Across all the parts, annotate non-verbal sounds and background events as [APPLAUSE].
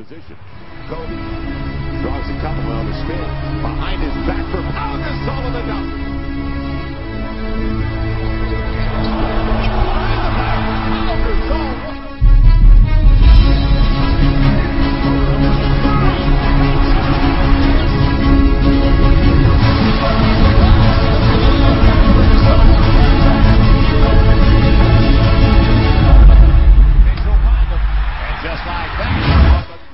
position. Kobe draws a couple on the spin. Behind his back for Pau Gasol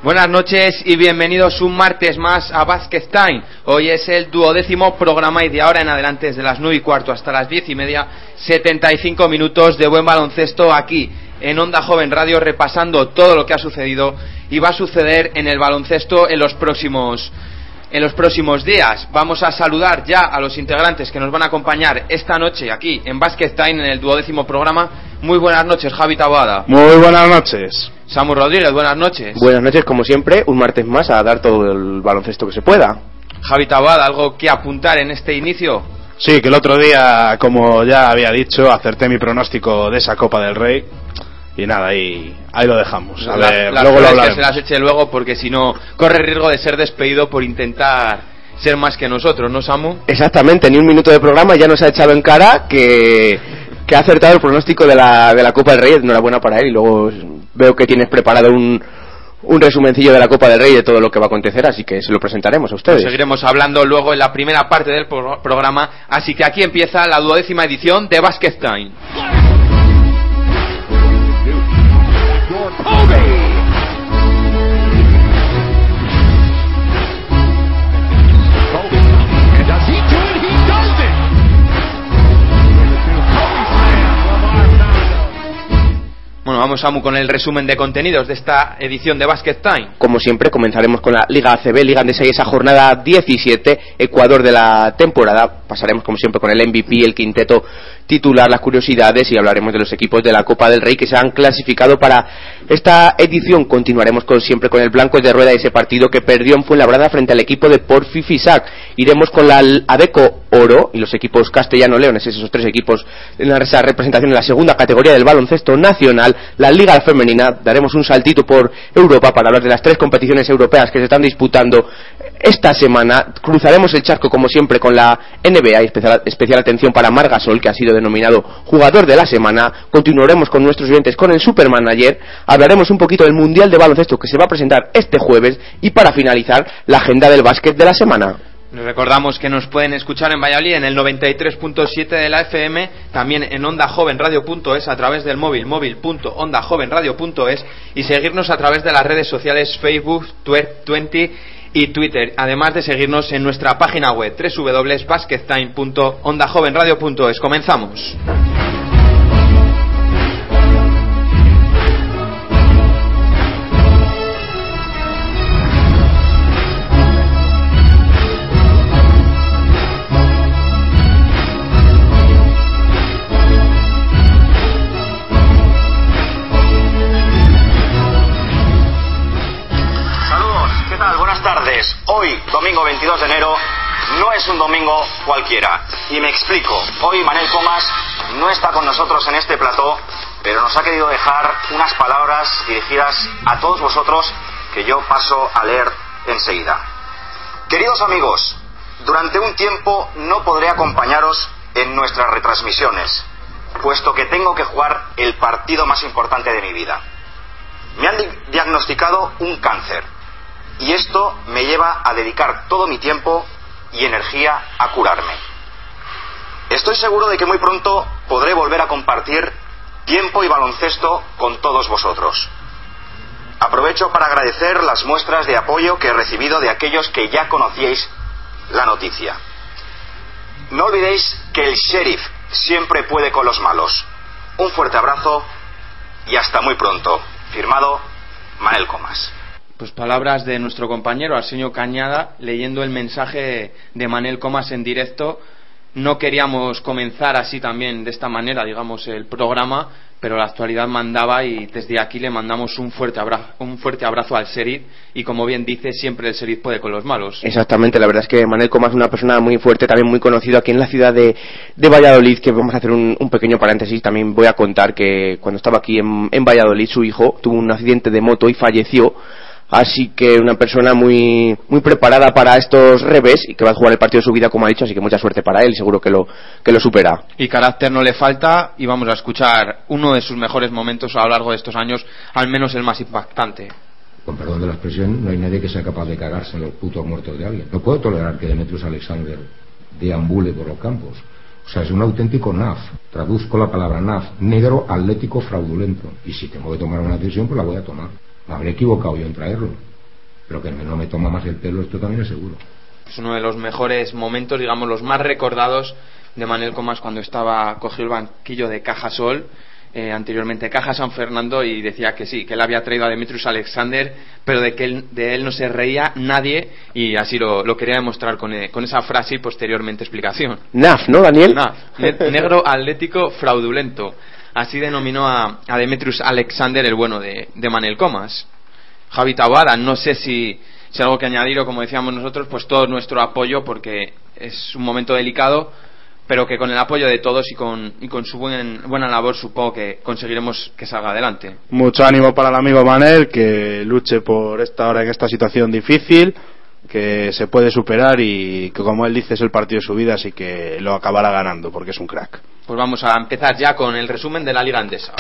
Buenas noches y bienvenidos un martes más a Basket Time. Hoy es el duodécimo programa y de ahora en adelante, desde las 9 y cuarto hasta las 10 y media, 75 minutos de buen baloncesto aquí en Onda Joven Radio, repasando todo lo que ha sucedido y va a suceder en el baloncesto en los próximos en los próximos días. Vamos a saludar ya a los integrantes que nos van a acompañar esta noche aquí en Basket Time en el duodécimo programa. Muy buenas noches, Javi Taboada. Muy buenas noches. Samu Rodríguez, buenas noches. Buenas noches, como siempre, un martes más a dar todo el baloncesto que se pueda. Javi Taboada, ¿algo que apuntar en este inicio? Sí, que el otro día, como ya había dicho, acerté mi pronóstico de esa Copa del Rey. Y nada, ahí, ahí lo dejamos. A La- ver, las luego lo flores que se las eche luego porque si no corre riesgo de ser despedido por intentar ser más que nosotros, ¿no, Samu? Exactamente, ni un minuto de programa ya nos ha echado en cara que, que ha acertado el pronóstico de la, de la Copa del Rey. Enhorabuena para él y luego veo que tienes preparado un, un resumencillo de la Copa del Rey de todo lo que va a acontecer, así que se lo presentaremos a ustedes. Seguiremos hablando luego en la primera parte del pro- programa, así que aquí empieza la duodécima edición de Basket Time. Him. Bueno, vamos Samu con el resumen de contenidos de esta edición de Basket Time. Como siempre, comenzaremos con la Liga ACB, Liga Andesa y esa jornada 17, Ecuador de la temporada. Pasaremos, como siempre, con el MVP, el quinteto titular, las curiosidades y hablaremos de los equipos de la Copa del Rey que se han clasificado para esta edición. Continuaremos, como siempre, con el Blanco de Rueda y ese partido que perdió en Fuenlabrada frente al equipo de Porfi Fisac. Iremos con la Adeco Oro y los equipos castellano-leones, esos tres equipos en esa representación en la segunda categoría del baloncesto nacional, la Liga Femenina. Daremos un saltito por Europa para hablar de las tres competiciones europeas que se están disputando esta semana. Cruzaremos el charco, como siempre, con la NBA y especial, especial atención para Margasol, que ha sido denominado jugador de la semana. Continuaremos con nuestros oyentes con el Supermanager. Hablaremos un poquito del Mundial de Baloncesto que se va a presentar este jueves. Y para finalizar, la agenda del básquet de la semana. Les recordamos que nos pueden escuchar en Valladolid en el 93.7 de la FM, también en ondajovenradio.es a través del móvil móvil.ondajovenradio.es y seguirnos a través de las redes sociales Facebook, Twitter, y Twitter, además de seguirnos en nuestra página web www.baskettime.ondajovenradio.es. Comenzamos. Domingo 22 de enero, no es un domingo cualquiera. Y me explico. Hoy Manel Comas no está con nosotros en este plató, pero nos ha querido dejar unas palabras dirigidas a todos vosotros que yo paso a leer enseguida. Queridos amigos, durante un tiempo no podré acompañaros en nuestras retransmisiones, puesto que tengo que jugar el partido más importante de mi vida. Me han di- diagnosticado un cáncer y esto me lleva a dedicar todo mi tiempo y energía a curarme. Estoy seguro de que muy pronto podré volver a compartir tiempo y baloncesto con todos vosotros. Aprovecho para agradecer las muestras de apoyo que he recibido de aquellos que ya conocíais la noticia. No olvidéis que el sheriff siempre puede con los malos. Un fuerte abrazo y hasta muy pronto. Firmado Mael Comas. Pues palabras de nuestro compañero Arsenio Cañada leyendo el mensaje de Manel Comas en directo. No queríamos comenzar así también, de esta manera, digamos, el programa, pero la actualidad mandaba y desde aquí le mandamos un fuerte abrazo, un fuerte abrazo al Serid y como bien dice, siempre el Serid puede con los malos. Exactamente, la verdad es que Manuel Comas es una persona muy fuerte, también muy conocido aquí en la ciudad de, Valladolid, que vamos a hacer un, pequeño paréntesis, también voy a contar que cuando estaba aquí en Valladolid su hijo tuvo un accidente de moto y falleció Así que una persona muy, muy preparada para estos revés y que va a jugar el partido de su vida, como ha dicho, así que mucha suerte para él y seguro que lo, que lo supera. Y carácter no le falta y vamos a escuchar uno de sus mejores momentos a lo largo de estos años, al menos el más impactante. Con perdón de la expresión, no hay nadie que sea capaz de cagarse en los putos muertos de alguien. No puedo tolerar que Demetrius Alexander deambule por los campos. O sea, es un auténtico NAF. Traduzco la palabra NAF, negro atlético fraudulento. Y si tengo que tomar una decisión, pues la voy a tomar. Me habré equivocado yo en traerlo. Pero que no me toma más el pelo, esto también es seguro. Es uno de los mejores momentos, digamos, los más recordados de Manuel Comas cuando estaba cogido el banquillo de Cajasol, eh, anteriormente Caja San Fernando, y decía que sí, que él había traído a Demetrius Alexander, pero de que él, de él no se reía nadie, y así lo, lo quería demostrar con, eh, con, esa frase y posteriormente explicación. NAF, ¿no, Daniel? NAF, negro atlético fraudulento. Así denominó a, a Demetrius Alexander el bueno de, de Manel Comas. Javi Tabada, no sé si, si algo que añadir o como decíamos nosotros, pues todo nuestro apoyo porque es un momento delicado, pero que con el apoyo de todos y con, y con su buen, buena labor supongo que conseguiremos que salga adelante. Mucho ánimo para el amigo Manel, que luche por esta hora en esta situación difícil, que se puede superar y que como él dice es el partido de su vida, así que lo acabará ganando porque es un crack. Pues vamos a empezar ya con el resumen de la Liga Andesa.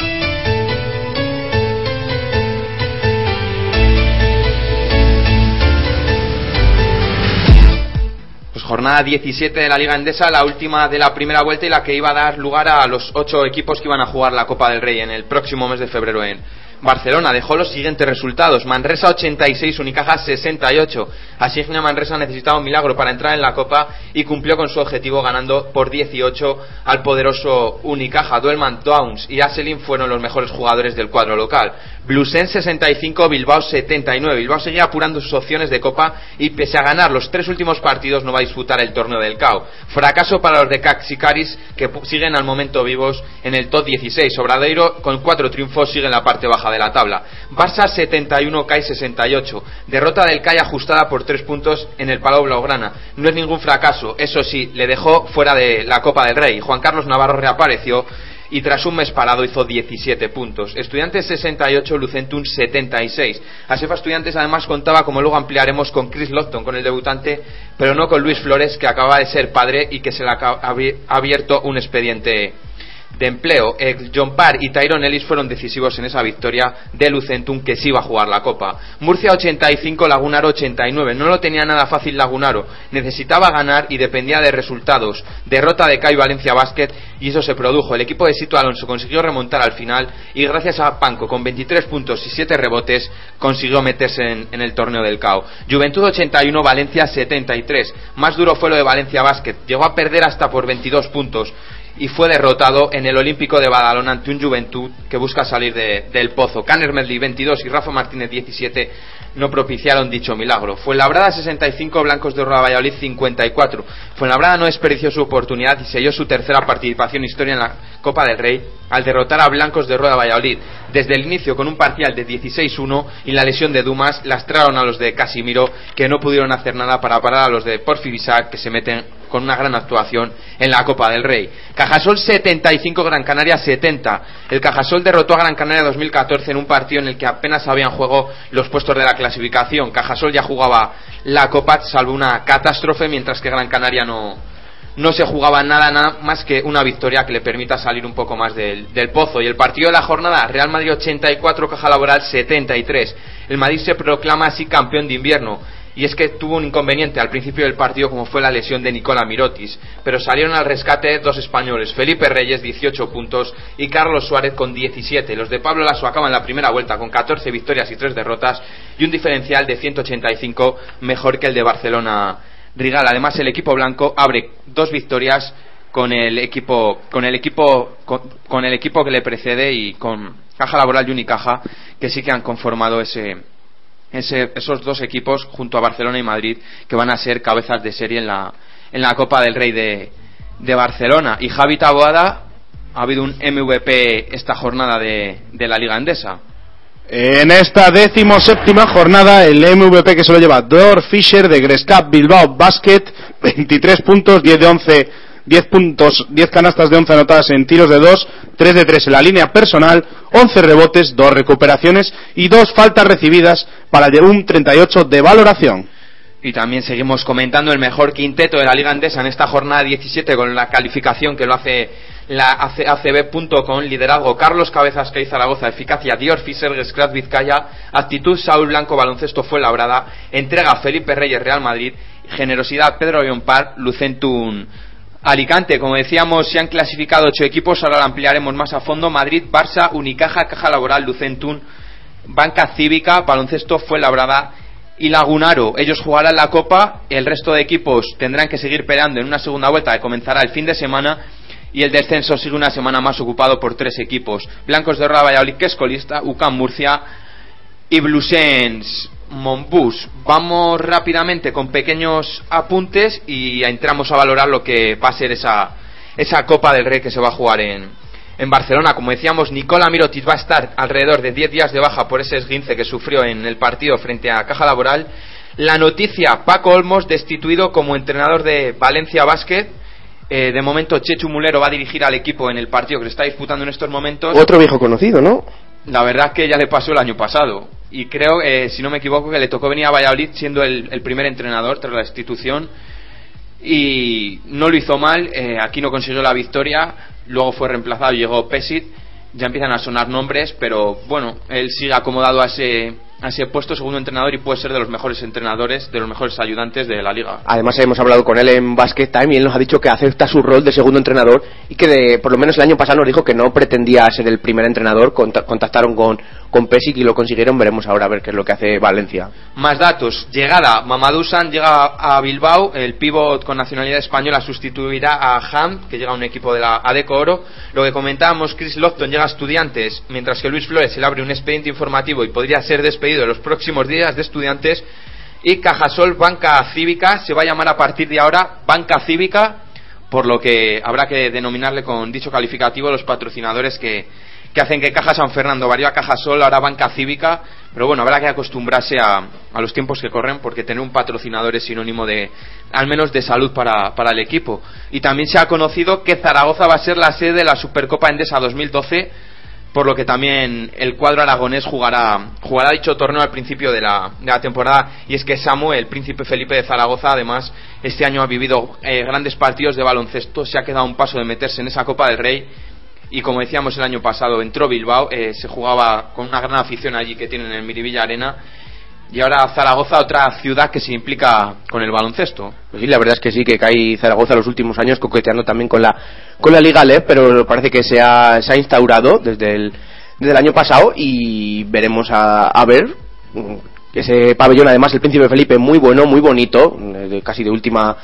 Pues jornada 17 de la Liga Endesa, la última de la primera vuelta y la que iba a dar lugar a los ocho equipos que iban a jugar la Copa del Rey en el próximo mes de febrero en Barcelona. Dejó los siguientes resultados: Manresa 86, Unicaja 68. Asigna Manresa necesitaba un milagro para entrar en la Copa y cumplió con su objetivo ganando por 18 al poderoso Unicaja. Duelman Downs y Aselin fueron los mejores jugadores del cuadro local. Blusen 65, Bilbao 79. Bilbao seguía apurando sus opciones de Copa y pese a ganar los tres últimos partidos no va a disputar el torneo del CAO. Fracaso para los de Caxicaris que siguen al momento vivos en el top 16. Obradeiro con cuatro triunfos sigue en la parte baja de la tabla. Barça 71, CAI 68. Derrota del CAI ajustada por tres puntos en el Palau Blaugrana. No es ningún fracaso, eso sí, le dejó fuera de la Copa del Rey. Juan Carlos Navarro reapareció y tras un mes parado hizo 17 puntos. Estudiantes 68, Lucentum 76. Asefa Estudiantes además contaba, como luego ampliaremos, con Chris Lofton, con el debutante, pero no con Luis Flores, que acaba de ser padre y que se le ha abierto un expediente de empleo. John Parr y Tyrone Ellis fueron decisivos en esa victoria de Lucentum que sí iba a jugar la Copa. Murcia 85, Lagunaro 89. No lo tenía nada fácil Lagunaro. Necesitaba ganar y dependía de resultados. Derrota de CAI Valencia Basket y eso se produjo. El equipo de Sito Alonso consiguió remontar al final y gracias a Panco con 23 puntos y 7 rebotes consiguió meterse en, en el torneo del CAO. Juventud 81, Valencia 73. Más duro fue lo de Valencia Basket. Llegó a perder hasta por 22 puntos y fue derrotado en el Olímpico de Badalona ante un Juventud que busca salir de, del pozo. Canner Medley 22 y Rafa Martínez 17 no propiciaron dicho milagro. Fuenlabrada 65, Blancos de Roda Valladolid 54. Fuenlabrada no desperdició su oportunidad y selló su tercera participación historia en la Copa del Rey al derrotar a Blancos de Rueda Valladolid. Desde el inicio con un parcial de 16-1 y la lesión de Dumas lastraron a los de Casimiro que no pudieron hacer nada para parar a los de Porfibisac que se meten con una gran actuación en la Copa del Rey. Cajasol 75, Gran Canaria 70. El Cajasol derrotó a Gran Canaria 2014 en un partido en el que apenas habían juego los puestos de la clasificación. Cajasol ya jugaba la Copa salvo una catástrofe mientras que Gran Canaria no, no se jugaba nada, nada más que una victoria que le permita salir un poco más del, del, pozo. Y el partido de la jornada, Real Madrid 84, Caja Laboral 73. El Madrid se proclama así campeón de invierno. Y es que tuvo un inconveniente al principio del partido como fue la lesión de Nicola Mirotis, pero salieron al rescate dos españoles, Felipe Reyes 18 puntos y Carlos Suárez con 17. Los de Pablo Lasso acaban la primera vuelta con 14 victorias y 3 derrotas y un diferencial de 185 mejor que el de Barcelona Rigal. Además, el equipo blanco abre dos victorias con el equipo con el equipo con, con, el equipo que le precede y con Caja Laboral y Unicaja que sí que han conformado ese, ese, esos dos equipos junto a Barcelona y Madrid que van a ser cabezas de serie en la en la Copa del Rey de, de Barcelona. Y Javi Taboada ha habido un MVP esta jornada de, de la Liga Andesa. En esta décimo séptima jornada, el MVP que se lo lleva Dor Fischer de Grescap Bilbao Basket, 23 puntos, 10 de 11 10 puntos, 10 canastas de 11 anotadas en tiros de 2, 3 de 3 en la línea personal, 11 rebotes, 2 recuperaciones y 2 faltas recibidas para un 38 de valoración. Y también seguimos comentando el mejor quinteto de la Liga Andesa en esta jornada 17 con la calificación que lo hace la ACB.com, liderazgo Carlos Cabezas Cay Zaragoza, eficacia Dior Fischer Gescrat Vizcaya, actitud Saúl Blanco Baloncesto fue labrada, entrega Felipe Reyes Real Madrid, generosidad Pedro Par, Lucentum Alicante, como decíamos, se han clasificado ocho equipos, ahora lo ampliaremos más a fondo, Madrid, Barça, Unicaja, Caja Laboral, Lucentum, Banca Cívica, Baloncesto fue labrada y Lagunaro. Ellos jugarán la Copa, el resto de equipos tendrán que seguir peleando en una segunda vuelta que comenzará el fin de semana y el descenso sigue una semana más ocupado por tres equipos. Blancos de Roda Valladolid, que es colista, UCAM Murcia y Blusens Monbus. Vamos rápidamente con pequeños apuntes y entramos a valorar lo que va a ser esa, esa Copa del Rey que se va a jugar en, en Barcelona. Como decíamos, Nicola Mirotic va a estar alrededor de 10 días de baja por ese esguince que sufrió en el partido frente a Caja Laboral. La noticia, Paco Olmos destituido como entrenador de Valencia Basket eh, de momento, Chechu Mulero va a dirigir al equipo en el partido que se está disputando en estos momentos. Otro viejo conocido, ¿no? La verdad es que ya le pasó el año pasado. Y creo, eh, si no me equivoco, que le tocó venir a Valladolid siendo el, primer entrenador tras la institución. Y no lo hizo mal. Eh, aquí no consiguió la victoria. Luego fue reemplazado y llegó Pesit. Ya empiezan a sonar nombres, pero bueno, él sigue acomodado a ese, Ha puesto segundo entrenador y puede ser de los mejores entrenadores, de los mejores ayudantes de la liga. Además hemos hablado con él en Basket Time y él nos ha dicho que acepta su rol de segundo entrenador y que de, por lo menos el año pasado nos dijo que no pretendía ser el primer entrenador. Contactaron con, con Pesic y lo consiguieron. Veremos ahora a ver qué es lo que hace Valencia. Más datos. Llegada. Mamadou San llega a Bilbao. El pívot con nacionalidad española sustituirá a Ham, que llega a un equipo de la ADECO Oro. Lo que comentábamos, Chris Lofton llega a Estudiantes, mientras que Luis Flores se le abre un expediente informativo y podría ser despedido en los próximos días de Estudiantes. Y Cajasol Banca Cívica se va a llamar a partir de ahora Banca Cívica, por lo que habrá que denominarle con dicho calificativo los patrocinadores que que hacen que Caja San Fernando varía a Caja Sol, ahora Banca Cívica, pero bueno, habrá que acostumbrarse a, a, los tiempos que corren porque tener un patrocinador es sinónimo de, al menos de salud para, para, el equipo. Y también se ha conocido que Zaragoza va a ser la sede de la Supercopa Endesa 2012, por lo que también el cuadro aragonés jugará, jugará dicho torneo al principio de la, de la temporada. Y es que Samuel, el príncipe Felipe de Zaragoza, además, este año ha vivido eh, grandes partidos de baloncesto, se ha quedado un paso de meterse en esa Copa del Rey y como decíamos el año pasado entró Bilbao eh, se jugaba con una gran afición allí que tienen en el Miribilla Arena y ahora Zaragoza otra ciudad que se implica con el baloncesto. Pues sí la verdad es que sí que cae Zaragoza los últimos años coqueteando también con la con la Liga LEP pero parece que se ha, se ha instaurado desde el desde el año pasado y veremos a, a ver mm, ese pabellón además el Príncipe Felipe muy bueno muy bonito casi de última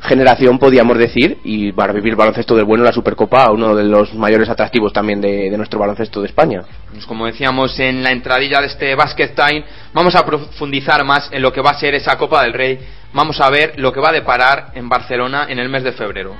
generación, podíamos decir, y para vivir baloncesto del bueno, la Supercopa, uno de los mayores atractivos también de, nuestro baloncesto de España. Pues como decíamos en la entradilla de este Basket Time, vamos a profundizar más en lo que va a ser esa Copa del Rey. Vamos a ver lo que va a deparar en Barcelona en el mes de febrero.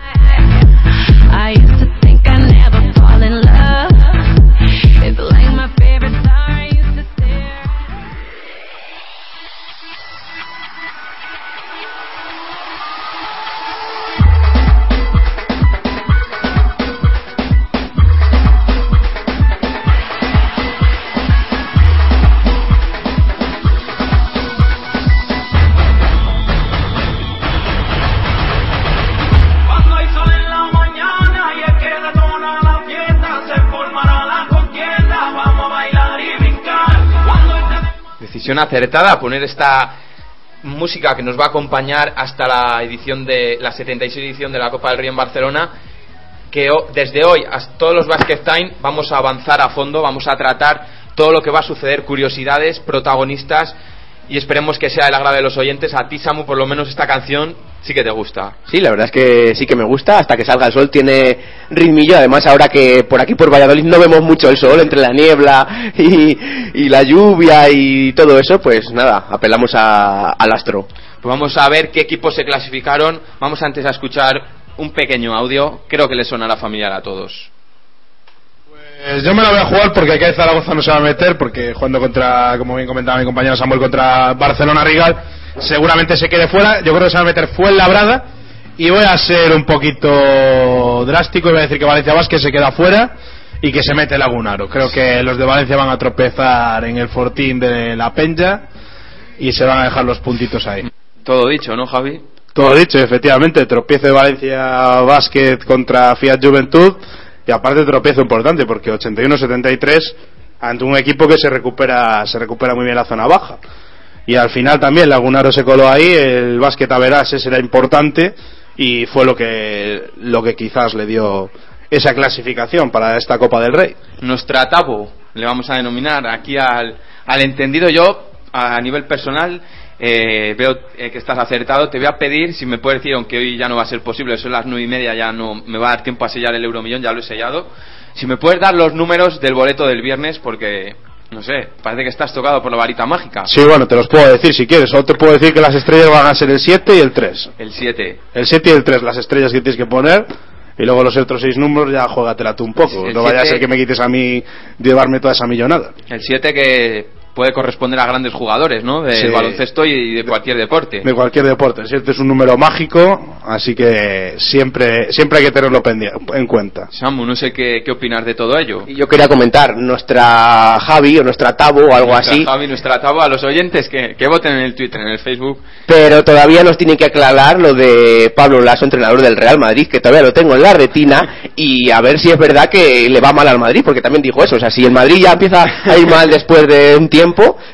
Acertada poner esta música que nos va a acompañar hasta la edición de la 76 edición de la Copa del Río en Barcelona que desde hoy hasta todos los Basket Time vamos a avanzar a fondo, vamos a tratar todo lo que va a suceder, curiosidades, protagonistas y esperemos que sea el agrado de los oyentes. A ti, Samu, por lo menos esta canción sí que te gusta. Sí, la verdad es que sí que me gusta. Hasta que salga el sol tiene ritmillo. Además, ahora que por aquí, por Valladolid, no vemos mucho el sol entre la niebla y, la lluvia y todo eso, pues nada, apelamos al astro. Pues vamos a ver qué equipos se clasificaron. Vamos antes a escuchar un pequeño audio. Creo que le sonará familiar a todos. Pues yo me la voy a jugar porque aquí Zaragoza no se va a meter, porque jugando contra, como bien comentaba mi compañero Samuel, contra Barcelona Rigal, seguramente se quede fuera. Yo creo que se va a meter Fuenlabrada Y voy a ser un poquito drástico y voy a decir que Valencia Vázquez se queda fuera y que se mete Lagunaro. Creo que los de Valencia van a tropezar en el fortín de la Peña y se van a dejar los puntitos ahí. Todo dicho, ¿no, Javi? Todo dicho, efectivamente, tropiezo de Valencia Basket contra Fiat Juventud y aparte tropiezo importante porque 81-73 ante un equipo que se recupera se recupera muy bien la zona baja. Y al final también Lagunaro se coló ahí, el básquet a verás ese era importante y fue lo que lo que quizás le dio esa clasificación para esta Copa del Rey. Nuestra tabo, le vamos a denominar aquí al, al entendido yo, a nivel personal, eh, veo eh, que estás acertado. Te voy a pedir, si me puedes decir, aunque hoy ya no va a ser posible, son las nueve y media, ya no me va a dar tiempo a sellar el euromillón, ya lo he sellado. Si me puedes dar los números del boleto del viernes, porque no sé, parece que estás tocado por la varita mágica. Sí, bueno, te los puedo decir si quieres. O te puedo decir que las estrellas van a ser el 7 y el 3. El 7. El 7 y el 3, las estrellas que tienes que poner. Y luego los otros seis números ya juégatela tú un poco. No vaya a siete- ser que me quites a mí llevarme toda esa millonada. El 7 que puede corresponder a grandes jugadores, ¿no? Del Sí. baloncesto y de cualquier deporte. De cualquier deporte. El 7 es un número mágico, así que siempre, siempre hay que tenerlo en cuenta. Samu, no sé qué, qué opinas de todo ello. Yo quería comentar, nuestra Javi o nuestra Tabo o algo Nuestra así, Javi, nuestra tabo, a los oyentes que, que voten en el Twitter, en el Facebook. pero todavía nos tiene que aclarar lo de Pablo Lasso, entrenador del Real Madrid, que todavía lo tengo en la retina, y a ver si es verdad que le va mal al Madrid, porque también dijo eso, o sea, si el Madrid ya empieza a ir mal después de un tiempo,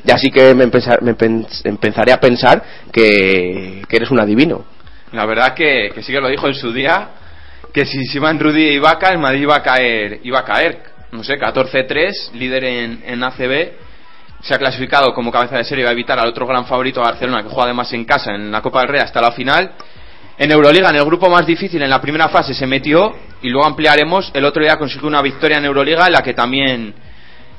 ya sí que me, empezaré a pensar que, eres un adivino. La verdad que, sí que lo dijo en su día, que si se iban Rudy y Ibaka, el Madrid iba a caer, iba a caer, no sé, 14-3, líder en, en ACB, se ha clasificado como cabeza de serie, va a evitar al otro gran favorito Barcelona, que juega además en casa en la Copa del Rey hasta la final. En Euroliga, en el grupo más difícil, en la primera fase se metió y luego ampliaremos. El otro día consiguió una victoria en Euroliga en la que también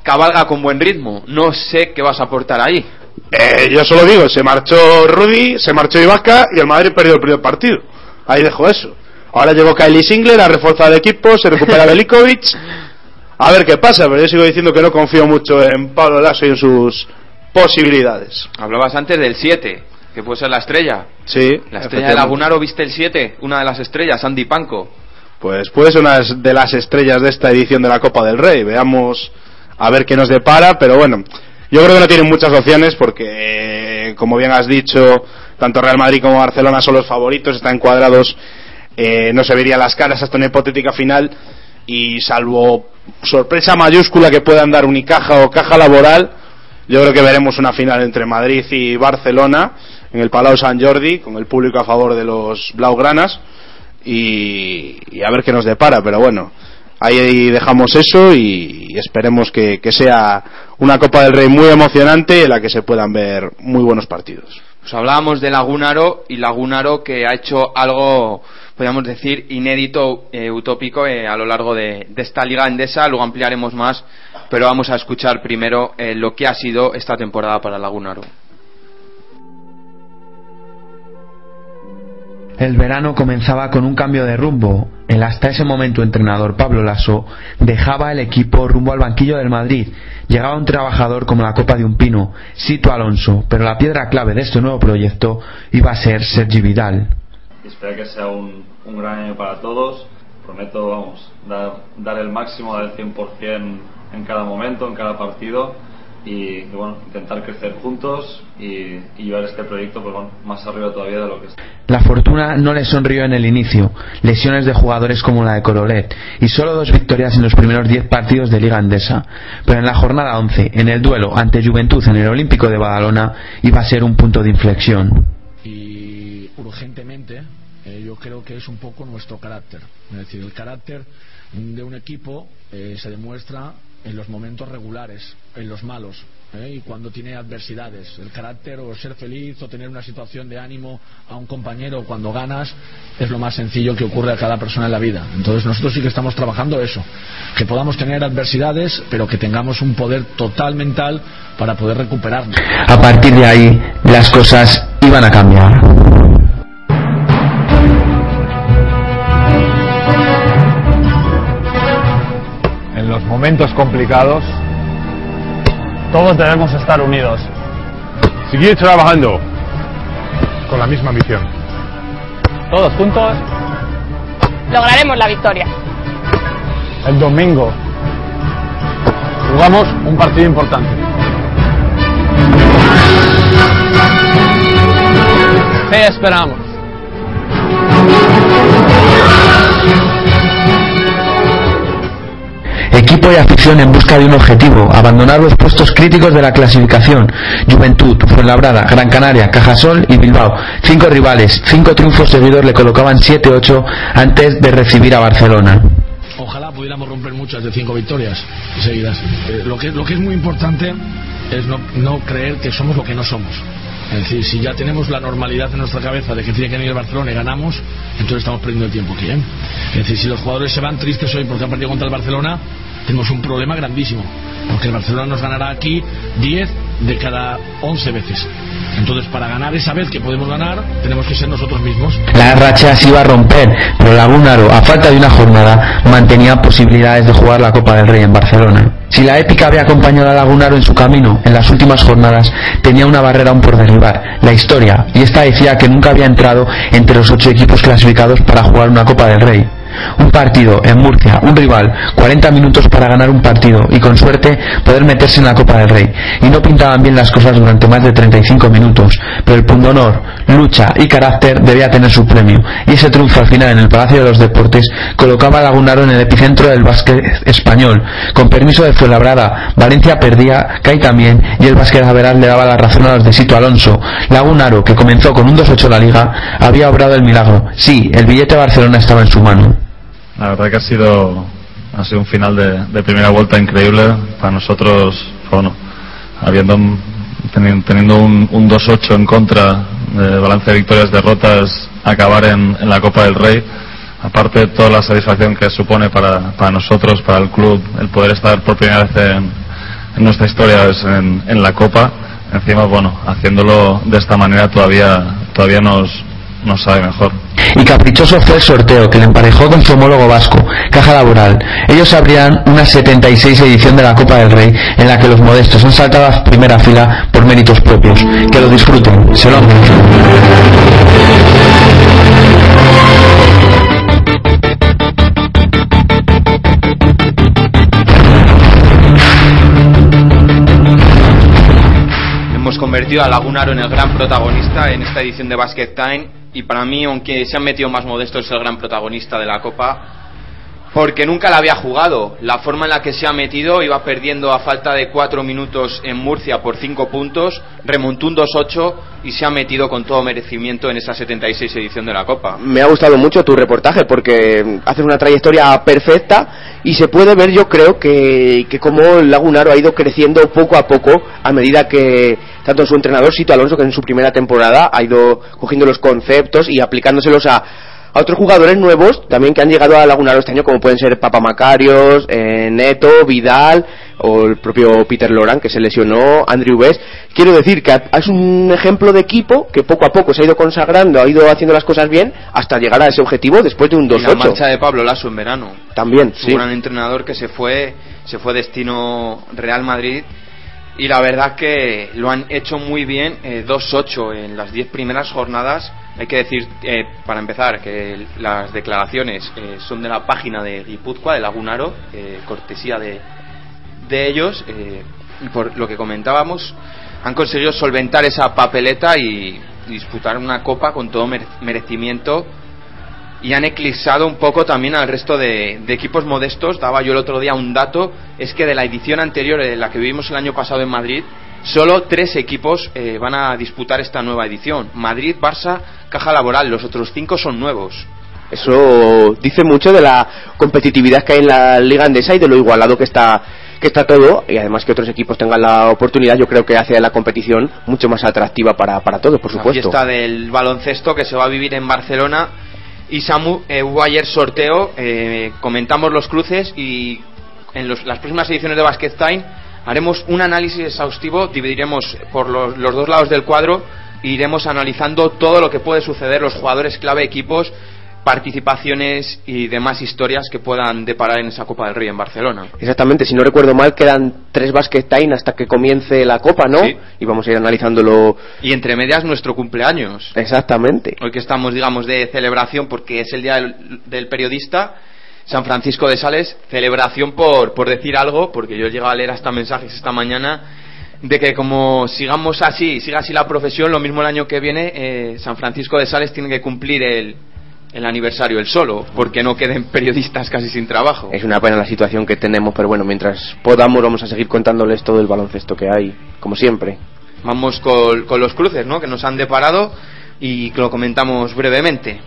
cabalga con buen ritmo. No sé qué vas a aportar ahí. Eh, yo solo digo, se marchó Rudy, se marchó Ibaka y el Madrid perdió el primer partido. Ahí dejo eso. Ahora llegó Kylie Singler a reforzar el equipo, se recupera [LAUGHS] Velikovic. A ver qué pasa, pero yo sigo diciendo que no confío mucho en Pablo Lasso y en sus posibilidades. Hablabas antes del 7, que puede ser la estrella. Sí, La estrella de. Lagunaro, ¿viste el 7? Una de las estrellas, Andy Panko. Pues puede ser una de las estrellas de esta edición de la Copa del Rey. Veamos a ver qué nos depara, pero bueno, yo creo que no tienen muchas opciones porque, como bien has dicho, tanto Real Madrid como Barcelona son los favoritos, están encuadrados, eh, no se verían las caras hasta una hipotética final y salvo sorpresa mayúscula que puedan dar Unicaja o Caja Laboral, yo creo que veremos una final entre Madrid y Barcelona en el Palau Sant Jordi, con el público a favor de los Blaugranas y, y a ver qué nos depara, pero bueno, ahí dejamos eso y, esperemos que, sea una Copa del Rey muy emocionante en la que se puedan ver muy buenos partidos. Pues hablábamos de Lagunaro y Lagunaro que ha hecho algo, podríamos decir, inédito, eh, utópico eh, a lo largo de, de esta liga endesa. Luego ampliaremos más, pero vamos a escuchar primero eh, lo que ha sido esta temporada para Lagunaro. El verano comenzaba con un cambio de rumbo. El hasta ese momento entrenador Pablo Lasso dejaba el equipo rumbo al banquillo del Madrid. Llegaba un trabajador como la copa de un pino, Sito Alonso, pero la piedra clave de este nuevo proyecto iba a ser Sergi Vidal. espero que sea un, gran año para todos. Prometo, vamos, dar, dar el máximo del 100% en cada momento, en cada partido y, y, bueno, intentar crecer juntos y, y llevar este proyecto pues, bueno, más arriba todavía de lo que está. La fortuna no le sonrió en el inicio, lesiones de jugadores como la de Corolet y solo dos victorias en los primeros 10 partidos de Liga Andesa. Pero en la jornada 11, en el duelo ante Juventud en el Olímpico de Badalona, iba a ser un punto de inflexión. y urgentemente eh, yo creo que es un poco nuestro carácter. Es decir, el carácter de un equipo eh, se demuestra en los momentos regulares, en los malos, ¿eh? y cuando tiene adversidades. El carácter o ser feliz o tener una situación de ánimo a un compañero cuando ganas es lo más sencillo que ocurre a cada persona en la vida. Entonces nosotros sí que estamos trabajando eso, que podamos tener adversidades, pero que tengamos un poder total mental para poder recuperarnos. A partir de ahí, las cosas iban a cambiar. Momentos complicados, todos debemos estar unidos. Seguir trabajando con la misma misión. todos juntos, lograremos la victoria. el domingo jugamos un partido importante. ¿Qué esperamos? Equipo afición en busca de un objetivo, abandonar los puestos críticos de la clasificación. Juventud, Fuenlabrada, Gran Canaria, Cajasol y Bilbao. Cinco rivales, cinco triunfos seguidos le colocaban 7-8 antes de recibir a Barcelona. Ojalá pudiéramos romper muchas de cinco victorias seguidas. Eh, lo, que, lo que es muy importante es no, no creer que somos lo que no somos. Es decir, si ya tenemos la normalidad en nuestra cabeza de que tiene que venir el Barcelona y ganamos, entonces estamos perdiendo el tiempo aquí. ¿eh? Es decir, si los jugadores se van tristes hoy porque han perdido contra el Barcelona, tenemos un problema grandísimo. Porque el Barcelona nos ganará aquí 10 de cada 11 veces. Entonces, para ganar esa vez que podemos ganar, tenemos que ser nosotros mismos. La racha se iba a romper, pero Lagunaro, a falta de una jornada, mantenía posibilidades de jugar la Copa del Rey en Barcelona. Si la épica había acompañado a Lagunaro en su camino en las últimas jornadas, tenía una barrera aún por derribar, la historia, y esta decía que nunca había entrado entre los ocho equipos clasificados para jugar una Copa del Rey. Un partido en Murcia, un rival, 40 minutos para ganar un partido y con suerte poder meterse en la Copa del Rey. Y no pintaban bien las cosas durante más de 35 minutos, pero el pundonor, lucha y carácter debía tener su premio. Y ese triunfo al final en el Palacio de los Deportes colocaba a Lagunaro en el epicentro del básquet español. Con permiso de Fuenlabrada, Valencia perdía, Cai también, y el básquet Averal le daba la razón a los de Sito Alonso. Lagunaro, que comenzó con un 2-8 la liga, había obrado el milagro. Sí, el billete de Barcelona estaba en su mano. La verdad que ha sido, ha sido un final de, primera vuelta increíble. Para nosotros, bueno, habiendo teni- teniendo un, un 2-8 en contra de balance de victorias derrotas, acabar en, en la Copa del Rey, aparte de toda la satisfacción que supone para, para nosotros, para el club, el poder estar por primera vez en, en nuestra historia en, en la Copa, encima, bueno, haciéndolo de esta manera todavía, todavía nos, nos sabe mejor. Y caprichoso fue el sorteo que le emparejó con su homólogo vasco, Caja Laboral. Ellos abrían una 76 edición de la Copa del Rey en la que los modestos han saltado a primera fila por méritos propios. Que lo disfruten, se lo han convertido a Lagunaro en el gran protagonista en esta edición de Basket Time y para mí, aunque se han metido más modestos, es el gran protagonista de la Copa porque nunca la había jugado. La forma en la que se ha metido iba perdiendo a falta de cuatro minutos en Murcia por cinco puntos, remontó un 2-8 y se ha metido con todo merecimiento en esa 76 edición de la Copa. Me ha gustado mucho tu reportaje porque haces una trayectoria perfecta y se puede ver, yo creo, que, que como Lagunaro ha ido creciendo poco a poco a medida que tanto su entrenador, Sito Alonso, que en su primera temporada ha ido cogiendo los conceptos y aplicándoselos a, a otros jugadores nuevos también que han llegado a Lagunaro este año, como pueden ser Papa Macarios, eh, Neto, Vidal o el propio Peter Loran, que se lesionó, Andrew West. Quiero decir que es un ejemplo de equipo que poco a poco se ha ido consagrando, ha ido haciendo las cosas bien hasta llegar a ese objetivo después de un Y la 2-8. marcha de Pablo Lasso en verano. También, Su sí. gran entrenador que se fue, se fue destino Real Madrid y la verdad que lo han hecho muy bien, eh, 2-8 en las 10 primeras jornadas. Hay que decir, eh, para empezar, que las declaraciones eh, son de la página de Guipúzcoa, de Lagunaro, eh, cortesía de, de ellos. eh, y por lo que comentábamos, han conseguido solventar esa papeleta y disputar una copa con todo mere- merecimiento y han eclipsado un poco también al resto de, de equipos modestos. Daba yo el otro día un dato, es que de la edición anterior, de la que vivimos el año pasado en Madrid, solo tres equipos eh, van a disputar esta nueva edición. Madrid, Barça, Caja Laboral, los otros cinco son nuevos. Eso dice mucho de la competitividad que hay en la Liga Andesa y de lo igualado que está que está todo y además que otros equipos tengan la oportunidad yo creo que hace la competición mucho más atractiva para, para todos por La supuesto fiesta del baloncesto que se va a vivir en Barcelona. Y Samu, eh, hubo ayer sorteo, eh, comentamos los cruces y en los- las próximas ediciones de Basket Time haremos un análisis exhaustivo, dividiremos por los, los dos lados del cuadro e iremos analizando todo lo que puede suceder, los jugadores clave, equipos participaciones y demás historias que puedan deparar en esa Copa del Rey en Barcelona. Exactamente, si no recuerdo mal, quedan tres basket time hasta que comience la Copa, ¿no? Sí. Y vamos a ir analizándolo. Y entre medias nuestro cumpleaños. Exactamente. Hoy que estamos, digamos, de celebración porque es el Día del, del Periodista, San Francisco de Sales, celebración por, por decir algo, porque yo he llegado a leer hasta mensajes esta mañana de que como sigamos así, siga así la profesión, lo mismo el año que viene, eh, San Francisco de Sales tiene que cumplir el, el aniversario el solo, porque no queden periodistas casi sin trabajo. Es una pena la situación que tenemos, pero bueno, mientras podamos vamos a seguir contándoles todo el baloncesto que hay, como siempre. Vamos con, con los cruces, ¿no? Que nos han deparado y que lo comentamos brevemente.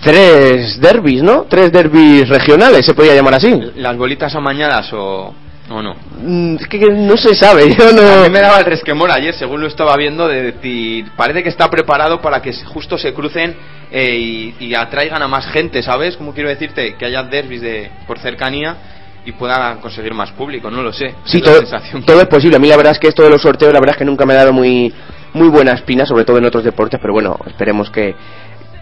Tres derbis, ¿no? Tres derbis regionales, se podría llamar así. ¿Las bolitas amañadas o, o no? Mm, Es que no se sabe, [LAUGHS] yo no... A mí me daba el resquemor ayer, según lo estaba viendo, de decir, parece que está preparado para que justo se crucen eh, y, y atraigan a más gente, ¿sabes? Como quiero decirte, que haya derbis de, por cercanía y puedan conseguir más público, no lo sé. Sí, Es todo, todo es posible. A mí la verdad es que esto de los sorteos, la verdad es que nunca me ha dado muy, muy buena espina, sobre todo en otros deportes, pero bueno, esperemos que,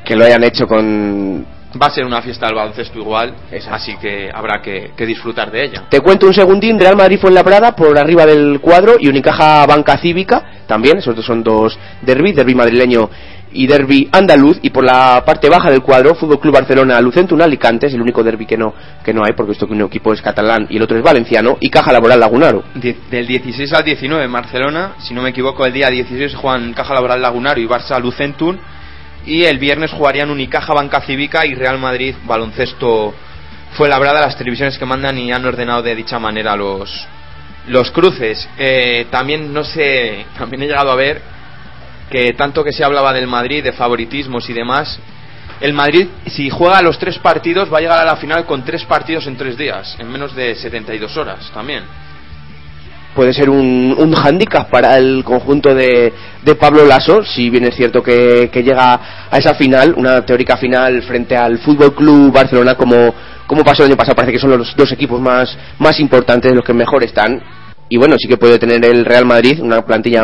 que lo hayan hecho con... Va a ser una fiesta del baloncesto igual, así que habrá que, que disfrutar de ella. Te cuento un segundín, Real Madrid fue en la Prada por arriba del cuadro y Unicaja Banca Cívica también, esos dos son dos derbis, derbi madrileño y derbi andaluz y por la parte baja del cuadro Fútbol Club Barcelona Lucentum Alicante es el único derbi que no que no hay porque esto que un equipo es catalán y el otro es valenciano y Caja Laboral Lagunaro Die- del 16 al 19 en Barcelona, si no me equivoco, el día 16 juegan Caja Laboral Lagunario y Barça Lucentum y el viernes jugarían Unicaja Banca Cívica y Real Madrid Baloncesto fue labrada las televisiones que mandan y han ordenado de dicha manera los los cruces. Eh, también no sé, también he llegado a ver que tanto que se hablaba del Madrid, de favoritismos y demás, el Madrid, si juega los tres partidos, va a llegar a la final con tres partidos en tres días, en menos de 72 horas también. Puede ser un, un hándicap para el conjunto de, de Pablo Lasso, si bien es cierto que, llega a esa final, una teórica final frente al Fútbol Club Barcelona como, como pasó el año pasado, parece que son los dos equipos más, más importantes, los que mejor están. Y bueno, sí que puede tener el Real Madrid una plantilla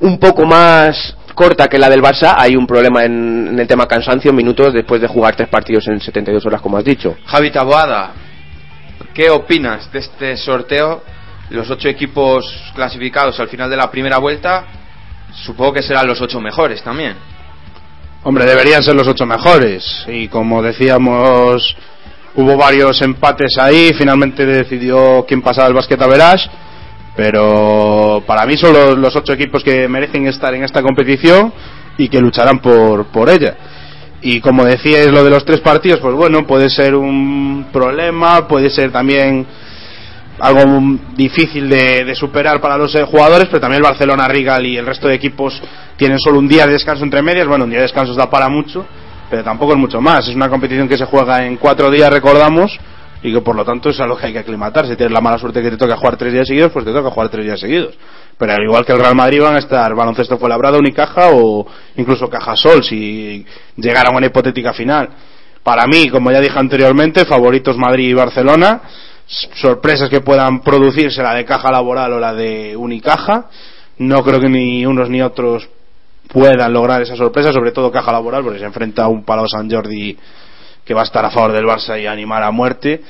un poco más corta que la del Barça. Hay un problema en, en el tema cansancio, minutos después de jugar tres partidos en 72 horas, como has dicho. Javi Taboada, ¿qué opinas de este sorteo? Los ocho equipos clasificados al final de la primera vuelta, supongo que serán los ocho mejores también. Hombre, deberían ser los ocho mejores. Y como decíamos, hubo varios empates ahí. Finalmente decidió quién pasaba el basquet a Verage. Pero para mí son los, los ocho equipos que merecen estar en esta competición y que lucharán por, por ella. Y como decíais, lo de los tres partidos, pues bueno, puede ser un problema, puede ser también algo difícil de, de superar para los eh, jugadores, pero también el Barcelona, Rigal y el resto de equipos tienen solo un día de descanso entre medias. Bueno, un día de descanso da para mucho, pero tampoco es mucho más. Es una competición que se juega en cuatro días, recordamos, y que por lo tanto es a lo que hay que aclimatarse. Si tienes la mala suerte que te toca jugar tres días seguidos, pues te toca jugar tres días seguidos. Pero al igual que el Real Madrid van a estar baloncesto fue labrado, Unicaja o incluso Cajasol si llegara a una hipotética final. Para mí, como ya dije anteriormente, favoritos Madrid y Barcelona. Sorpresas que puedan producirse la de Caja Laboral o la de Unicaja. No creo que ni unos ni otros puedan lograr esa sorpresa, sobre todo Caja Laboral, porque se enfrenta a un Palau San Jordi que va a estar a favor del Barça y animar a muerte.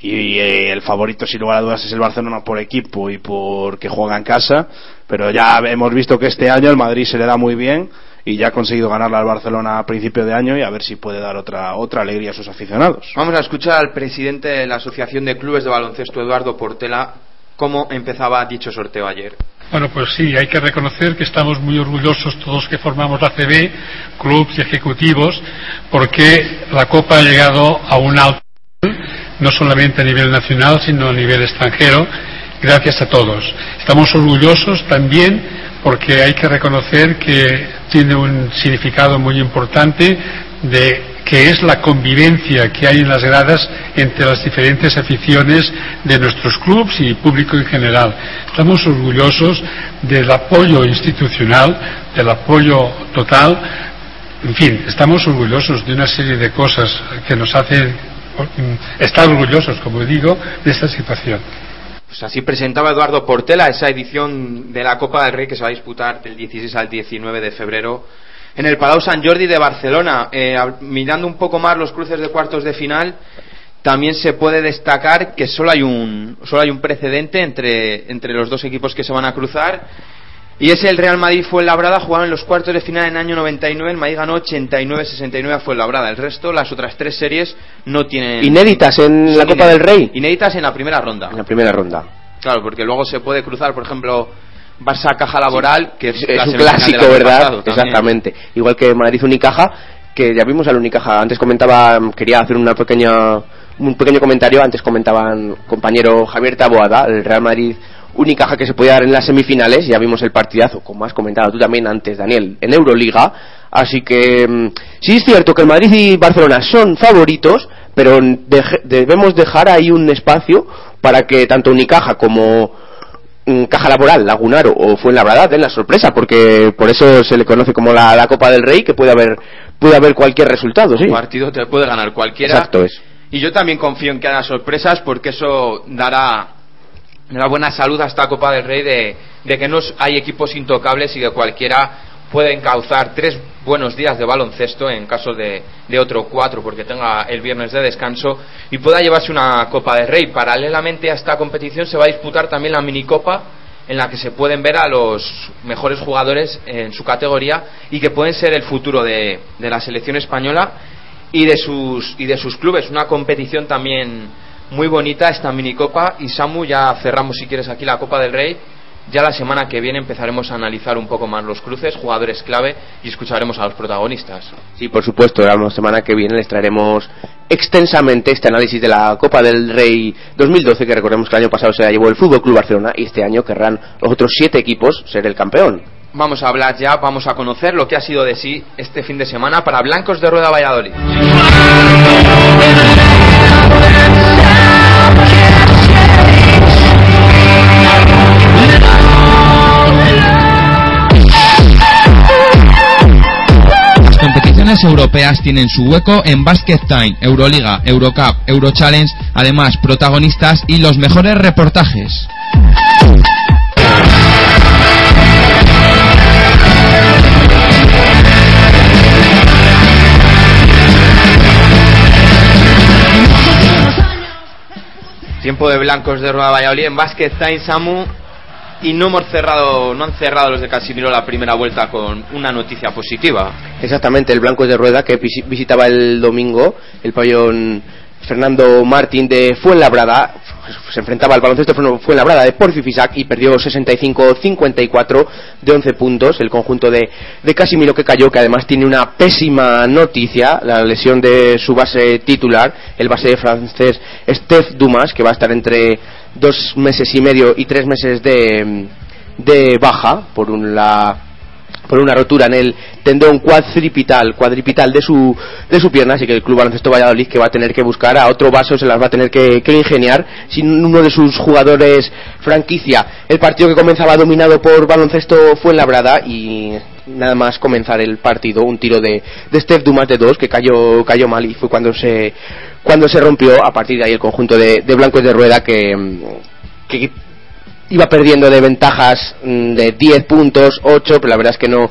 Y eh, el favorito, sin lugar a dudas, es el Barcelona por equipo y porque juega en casa. Pero ya hemos visto que este año el Madrid se le da muy bien y ya ha conseguido ganarle al Barcelona a principio de año y a ver si puede dar otra, otra alegría a sus aficionados. Vamos a escuchar al presidente de la Asociación de Clubes de Baloncesto, Eduardo Portela, cómo empezaba dicho sorteo ayer. Bueno, pues sí, hay que reconocer que estamos muy orgullosos todos que formamos la CB, clubs y ejecutivos, porque la Copa ha llegado a un alto nivel, no solamente a nivel nacional, sino a nivel extranjero, gracias a todos. Estamos orgullosos también porque hay que reconocer que tiene un significado muy importante de que es la convivencia que hay en las gradas entre las diferentes aficiones de nuestros clubes y público en general. Estamos orgullosos del apoyo institucional, del apoyo total. En fin, estamos orgullosos de una serie de cosas que nos hacen mm, estar orgullosos, como digo, de esta situación. Pues así presentaba Eduardo Portela esa edición de la Copa del Rey que se va a disputar del 16 al 19 de febrero en el Palau Sant Jordi de Barcelona. Eh, mirando un poco más los cruces de cuartos de final, también se puede destacar que solo hay un, solo hay un precedente entre, entre los dos equipos que se van a cruzar. Y es el Real Madrid Fuenlabrada, jugaron en los cuartos de final en el año 99, el Madrid ganó 89-69 a Fuenlabrada. El resto, las otras tres series, no tienen... Inéditas en la Copa del Rey. Inéditas en la primera ronda. En la primera ronda. Claro, porque luego se puede cruzar, por ejemplo, Barça Caja Laboral, que es, Es la un clásico, ¿verdad? pasado. Exactamente. Igual que Madrid Unicaja, que ya vimos al Unicaja. Antes comentaba, quería hacer una pequeña, un pequeño comentario. Antes comentaban compañero Javier Taboada, el Real Madrid Unicaja que se podía dar en las semifinales. Ya vimos el partidazo, como has comentado tú también antes, Daniel, en Euroliga. Así que mm, sí es cierto que el Madrid y Barcelona son favoritos, pero deje- debemos dejar ahí un espacio para que tanto Unicaja como mm, Caja Laboral, Lagunaro o Fuenlabrada den la sorpresa, porque por eso se le conoce como la, la Copa del Rey, que puede haber puede haber cualquier resultado, sí. Un partido te puede ganar cualquiera. Exacto es. Y yo también confío en que haya sorpresas porque eso dará, dará buena salud a esta Copa del Rey de, que no hay equipos intocables y que cualquiera puede encauzar tres buenos días de baloncesto en caso de, de otro cuatro porque tenga el viernes de descanso y pueda llevarse una Copa del Rey. Paralelamente a esta competición se va a disputar también la minicopa en la que se pueden ver a los mejores jugadores en su categoría y que pueden ser el futuro de, de la selección española y de sus y de sus clubes una competición también muy bonita esta minicopa. Y Samu ya cerramos si quieres aquí la Copa del Rey. Ya la semana que viene empezaremos a analizar un poco más los cruces jugadores clave y escucharemos a los protagonistas. Sí, por supuesto, la semana que viene les traeremos extensamente este análisis de la Copa del Rey 2012, que recordemos que el año pasado se la llevó el Fútbol Club Barcelona y este año querrán los otros siete equipos ser el campeón. vamos a hablar ya vamos a conocer lo que ha sido de sí este fin de semana para Blancos de Rueda Valladolid europeas tienen su hueco en Basket Time, Euroliga, Eurocup, Eurochallenge, además protagonistas y los mejores reportajes. Tiempo de blancos de Rueda Valladolid en Basket Time Samu y no hemos cerrado, no han cerrado los de Casimiro la primera vuelta con una noticia positiva. Exactamente, el Blancos de Rueda que visi- visitaba el domingo el pabellón Fernando Martín de Fuenlabrada se enfrentaba al baloncesto Fue- Fuenlabrada de Porfi Fisac y perdió 65-54 de 11 puntos. El conjunto de, de Casimiro que cayó que además tiene una pésima noticia la lesión de su base titular el base francés Steph Dumas que va a estar entre dos meses y medio y tres meses de, de baja por la por una rotura en el tendón cuadripital, cuadripital de su, de su pierna, así que el Club Baloncesto Valladolid que va a tener que buscar a otro vaso, se las va a tener que, que ingeniar sin uno de sus jugadores franquicia. El partido que comenzaba dominado por Baloncesto fue en Labrada y nada más comenzar el partido, un tiro de, de Steph Dumas de dos que cayó, cayó mal y fue cuando se, cuando se rompió a partir de ahí el conjunto de, de blancos de rueda que, que iba perdiendo de ventajas mm, de 10 puntos, 8, pero la verdad es que no,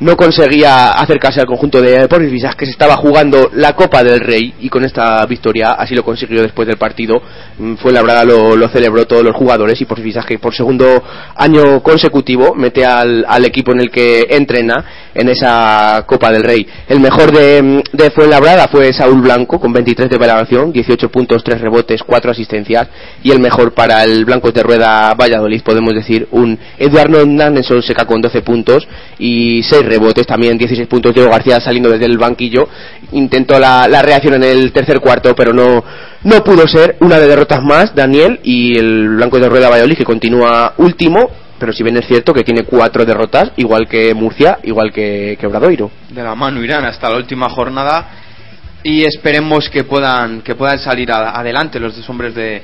no conseguía acercarse al conjunto de Porfisas que se estaba jugando la Copa del Rey y con esta victoria así lo consiguió después del partido. Mm, Fue labrada lo, lo celebró todos los jugadores y Porfisas que por segundo año consecutivo mete al, al equipo en el que entrena en esa Copa del Rey. El mejor de, mm, de Fuenlabrada fue Saúl Blanco con 23 de valoración, 18 puntos, 3 rebotes, 4 asistencias y el mejor para el Blancos de Rueda Valladolid podemos decir un Eduardo Hernández Seca con 12 puntos y 6 rebotes, también 16 puntos Diego García saliendo desde el banquillo. Intentó la, la reacción en el tercer cuarto pero no, no pudo ser. Una de derrotas más Daniel y el Blancos de Rueda Valladolid que continúa último. Pero si bien es cierto que tiene cuatro derrotas igual que Murcia, igual que, que Obradoiro. De la mano irán hasta la última jornada. Y esperemos que puedan que puedan salir a- adelante los dos hombres de,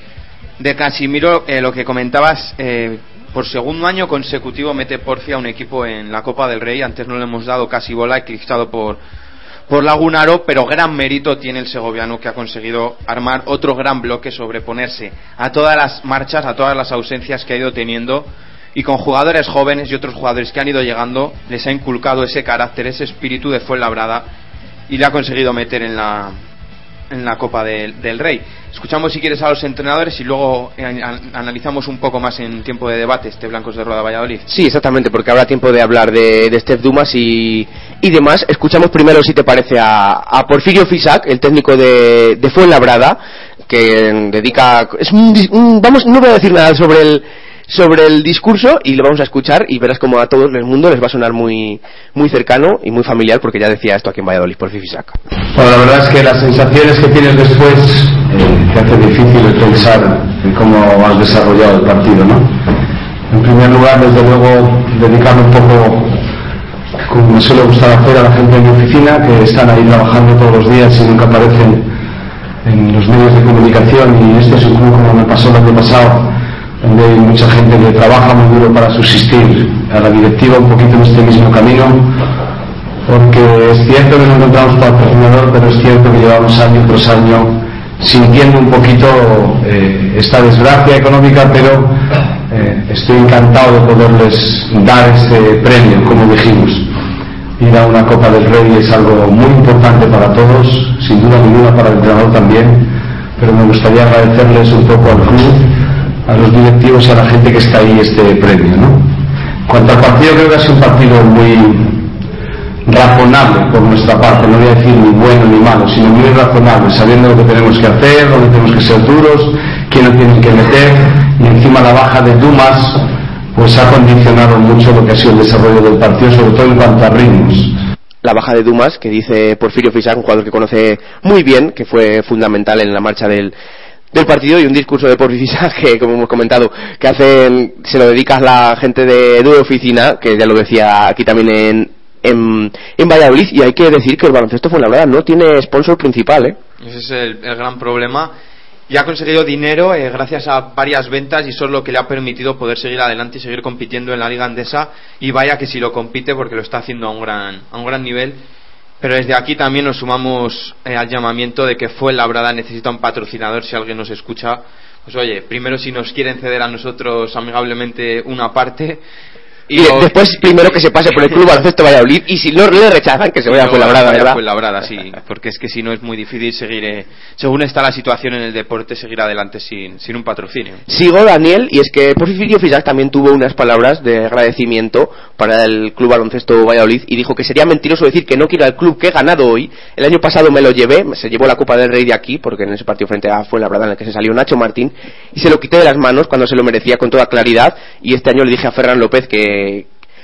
de Casimiro. Eh, lo que comentabas eh, por segundo año consecutivo mete Porfia un equipo en la Copa del Rey. Antes no le hemos dado casi bola eclipsado por por Lagunaro, pero gran mérito tiene el segoviano que ha conseguido armar otro gran bloque, sobreponerse a todas las marchas, a todas las ausencias que ha ido teniendo. Y con jugadores jóvenes y otros jugadores que han ido llegando les ha inculcado ese carácter, ese espíritu de Fuenlabrada y le ha conseguido meter en la, en la Copa del, del Rey. Escuchamos si quieres a los entrenadores y luego eh, an- analizamos un poco más en tiempo de debate este Blancos de Rueda Valladolid. Sí, exactamente, porque habrá tiempo de hablar de, de Steph Dumas y, y demás. Escuchamos primero, si te parece, a, a Porfirio Fisac, el técnico de, Fuenlabrada, que dedica... Es un, un- vamos, no voy a decir nada sobre el sobre el discurso y lo vamos a escuchar y verás como a todo el mundo les va a sonar muy muy cercano y muy familiar porque ya decía esto aquí en Valladolid Porfirio Fisac. Bueno, la verdad es que las sensaciones que tienes después eh, te hace difícil pensar en cómo has desarrollado el partido, ¿no? En primer lugar, desde luego, dedicarme un poco, como me suele gustar hacer, a la gente de mi oficina, que están ahí trabajando todos los días y nunca aparecen en los medios de comunicación. Y este es un club, como me pasó el año pasado, donde hay mucha gente que trabaja muy duro para subsistir. A la directiva un poquito en este mismo camino, porque es cierto que no encontramos patrocinador, pero es cierto que llevamos año tras año sintiendo un poquito eh, esta desgracia económica, pero eh, estoy encantado de poderles dar este premio, como dijimos. Ir a una Copa del Rey es algo muy importante para todos, sin duda ninguna para el entrenador también, pero me gustaría agradecerles un poco al club, a los directivos y a la gente que está ahí este premio. ¿no? Cuanto al partido, creo que ha sido un partido muy, razonable por nuestra parte, no voy a decir ni bueno ni malo, sino muy razonable, sabiendo lo que tenemos que hacer, dónde tenemos que ser duros, quién nos tienen que meter, y encima la baja de Dumas, pues ha condicionado mucho lo que ha sido el desarrollo del partido, sobre todo en cuanto a ritmos. la baja de Dumas, que dice Porfirio Fisac, un jugador que conoce muy bien, que fue fundamental en la marcha del, del partido y un discurso de que, [LAUGHS] como hemos comentado, que hacen, se lo dedica a la gente de Due Oficina, que ya lo decía aquí también en, en, Valladolid, y hay que decir que el baloncesto fue la verdad, no tiene sponsor principal, ¿eh? Ese es el, el gran problema. Y ha conseguido dinero eh, gracias a varias ventas y eso es lo que le ha permitido poder seguir adelante y seguir compitiendo en la Liga Andesa. Y vaya que si lo compite porque lo está haciendo a un gran, a un gran nivel. Pero desde aquí también nos sumamos eh, al llamamiento de que fue Labrada necesita un patrocinador si alguien nos escucha. Pues oye, primero si nos quieren ceder a nosotros amigablemente una parte. Y, después, primero que se pase por el club baloncesto Valladolid, y si no le rechazan, que se vaya a Fuenlabrada, ¿verdad? Fuenlabrada, sí, porque es que si no es muy difícil seguir, eh, según está la situación en el deporte, seguir adelante sin, sin un patrocinio. Sigo Daniel y es que Porfirio Fisac también tuvo unas palabras de agradecimiento para el Club Baloncesto Valladolid y dijo que sería mentiroso decir que no quiero al club que he ganado hoy. El año pasado me lo llevé, se llevó la Copa del Rey de aquí porque en ese partido frente a Fuenlabrada en el que se salió Nacho Martín y se lo quité de las manos cuando se lo merecía con toda claridad y este año le dije a Ferran López que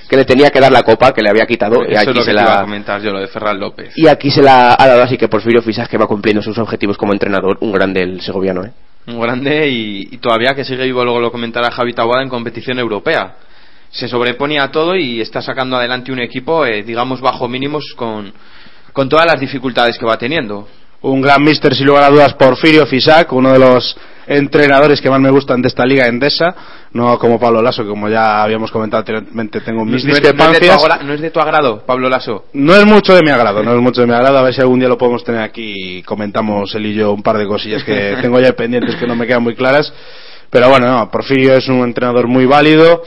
que le tenía que dar la copa que le había quitado y es aquí lo se que te iba a la comentar yo, lo de Ferran López. y aquí se la ha dado así que Porfirio Fisac que va cumpliendo sus objetivos como entrenador, un grande el segoviano, ¿eh? Un grande y, y todavía que sigue vivo, luego lo comentará Javi Taboada en competición europea. Se sobrepone a todo y está sacando adelante un equipo, eh, digamos, bajo mínimos con, con todas las dificultades que va teniendo. un gran mister sin lugar a dudas Porfirio Fisac, uno de los entrenadores que más me gustan de esta liga endesa, no como Pablo Lasso, que como ya habíamos comentado anteriormente, tengo mis no, es discrepancias. no es de tu agrado, Pablo Lasso. No es mucho de mi agrado, no es mucho de mi agrado. A ver si algún día lo podemos tener aquí y comentamos él y yo un par de cosillas que [LAUGHS] tengo ya pendientes que no me quedan muy claras. Pero bueno, no, Porfirio es un entrenador muy válido,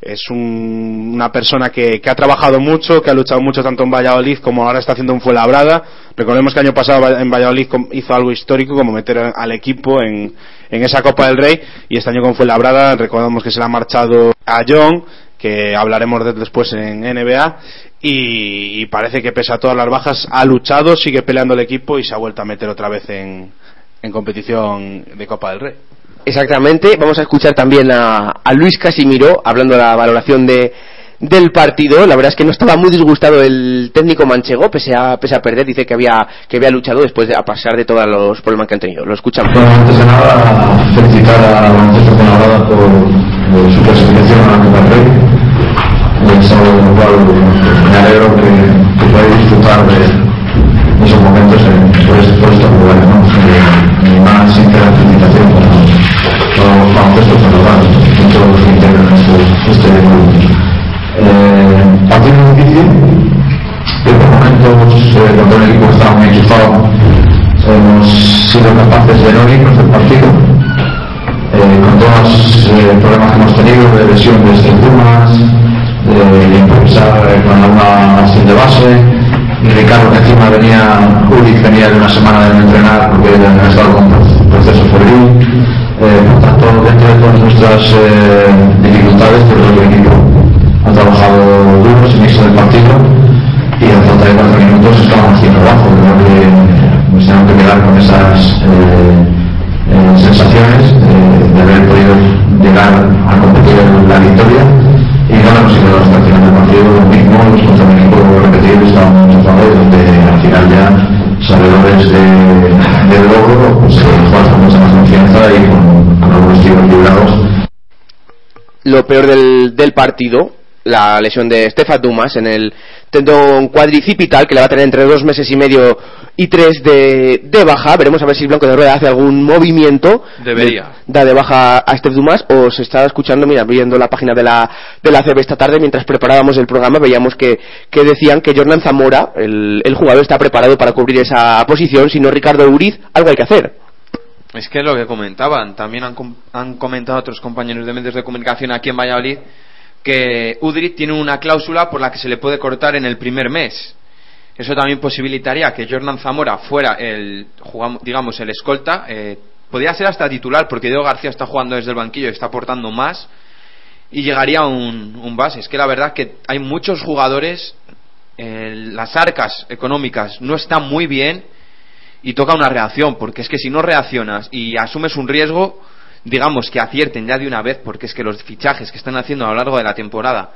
es un- una persona que, que ha trabajado mucho, que ha luchado mucho tanto en Valladolid como ahora está haciendo en Fuenlabrada. Recordemos que el año pasado en Valladolid hizo algo histórico como meter al equipo en, en esa Copa del Rey y este año con Fuenlabrada recordamos que se le ha marchado a John que hablaremos de después en NBA y, y parece que pese a todas las bajas ha luchado, sigue peleando el equipo y se ha vuelto a meter otra vez en, en competición de Copa del Rey. Exactamente, vamos a escuchar también a, a Luis Casimiro hablando de la valoración de, del partido. La verdad es que no estaba muy disgustado el técnico manchego, pese a, pese a perder, dice que había, que había luchado después de a pasar de todos los problemas que han tenido. Lo escuchamos. Bueno, antes de nada, felicitar a la Baloncesto Fuenlabrada por su clasificación a la Copa del Rey. De lo cual pues, me alegro que, que disfrutar de, esos momentos en, por, este- por estos. ¿no? Más sincera felicitación para los baloncesto Fuenlabrada y todos los que integran este, este club. Partido difícil, que por momentos, eh, cuando el equipo estaba muy enchufado, hemos sido capaces de no irnos del partido. Eh, con todos los eh, problemas que hemos tenido de lesión de estructuras, de improvisar con alguna acción de base, y Ricardo que encima venía, Uri venía de una semana de no entrenar porque ha estado con proceso febril. Eh, por tanto, dentro de todas nuestras eh, dificultades, pero el equipo ha trabajado duro sin irse del partido y a falta de cuatro minutos estábamos haciendo abajo. Creo que nos tenemos que quedar con esas eh, eh, sensaciones de haber podido llegar a competir en la victoria y no hemos ido hasta el final del partido lo mismo, contra un equipo repetido estábamos a favor donde al final ya sabedores de, del logro pues eh, jugar con mucha más confianza y con, con algunos tiros librados lo peor del, del partido, la lesión de Stefan Dumas en el tendón cuadricipital, que le va a tener entre dos meses y medio y tres de, de baja. Veremos a ver si Blanco de Rueda hace algún movimiento. Debería. De- da de baja a Steph Dumas o se estaba escuchando, mira, viendo la página de la, de la CB esta tarde mientras preparábamos el programa, veíamos que, que decían que Jordan Zamora, el, el jugador, está preparado para cubrir esa posición, si no Ricardo Uriz, algo hay que hacer. Es que es lo que comentaban, también han, com- han comentado otros compañeros de medios de comunicación aquí en Valladolid que Udrit tiene una cláusula por la que se le puede cortar en el primer mes. Eso también posibilitaría que Jordan Zamora fuera el, digamos, el escolta. Eh, podría ser hasta titular porque Diego García está jugando desde el banquillo y está aportando más. Y llegaría un, un base. Es que la verdad que hay muchos jugadores, eh, las arcas económicas no están muy bien y toca una reacción, porque es que si no reaccionas y asumes un riesgo, digamos que acierten ya de una vez, porque es que los fichajes que están haciendo a lo largo de la temporada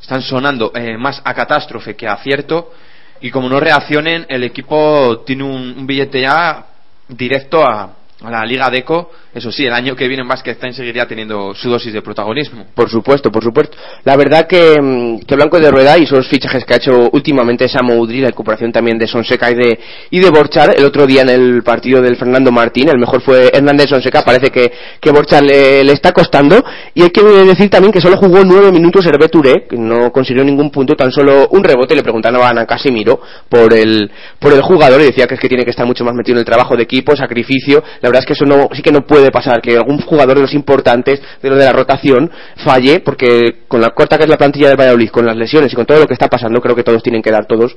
están sonando eh, más a catástrofe que a acierto, y como no reaccionen, el equipo tiene un, billete ya directo a, la Liga Deco. Eso sí, el año que viene Time seguiría teniendo su dosis de protagonismo. Por supuesto, por supuesto. La verdad que, mm, que Blanco de Rueda y esos fichajes que ha hecho últimamente Samu Udri, la recuperación también de Sonseca y de, y de Borchar, el otro día en el partido del Fernando Martín, el mejor fue Hernández Sonseca, parece que, que le, le está costando. Y hay que decir también que solo jugó nueve minutos Hervé Touré, que no consiguió ningún punto, tan solo un rebote. Le preguntaban a Casimiro por el, por el jugador y decía que es que tiene que estar mucho más metido en el trabajo de equipo, sacrificio. La verdad es que eso no, sí que no puede pasar, que algún jugador de los importantes, de lo de la rotación, falle, porque con la corta que es la plantilla del Valladolid, con las lesiones y con todo lo que está pasando, creo que todos tienen que dar todos.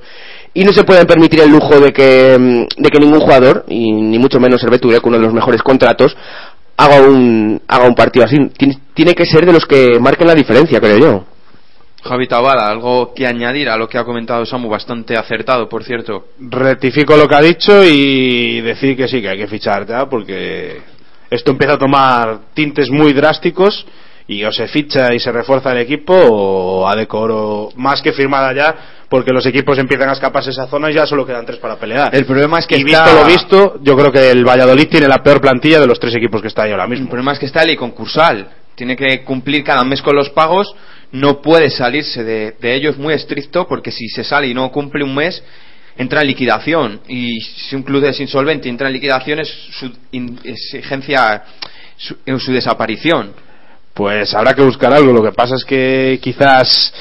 Y no se pueden permitir el lujo de que, mm, de que ningún jugador, y ni mucho menos Touré, con uno de los mejores contratos, haga un, haga un partido así. Tiene, tiene que ser de los que marquen la diferencia, creo yo. Javi Tabada, algo que añadir a lo que ha comentado Samu, bastante acertado, por cierto. rectifico lo que ha dicho y decir que sí, que hay que fichar ya, porque esto empieza a tomar tintes muy drásticos y o se ficha y se refuerza el equipo o a decoro más que firmada ya, porque los equipos empiezan a escaparse esa zona y ya solo quedan tres para pelear. El problema es que y está- visto lo visto, yo creo que el Valladolid tiene la peor plantilla de los tres equipos que está ahí ahora mismo. El problema es que está el concursal. Tiene que cumplir cada mes con los pagos. No puede salirse de, de ello. Es muy estricto porque si se sale y no cumple un mes, entra en liquidación. Y si un club es insolvente entra en liquidación, es su exigencia, su, en su desaparición. Pues habrá que buscar algo. Lo que pasa es que quizás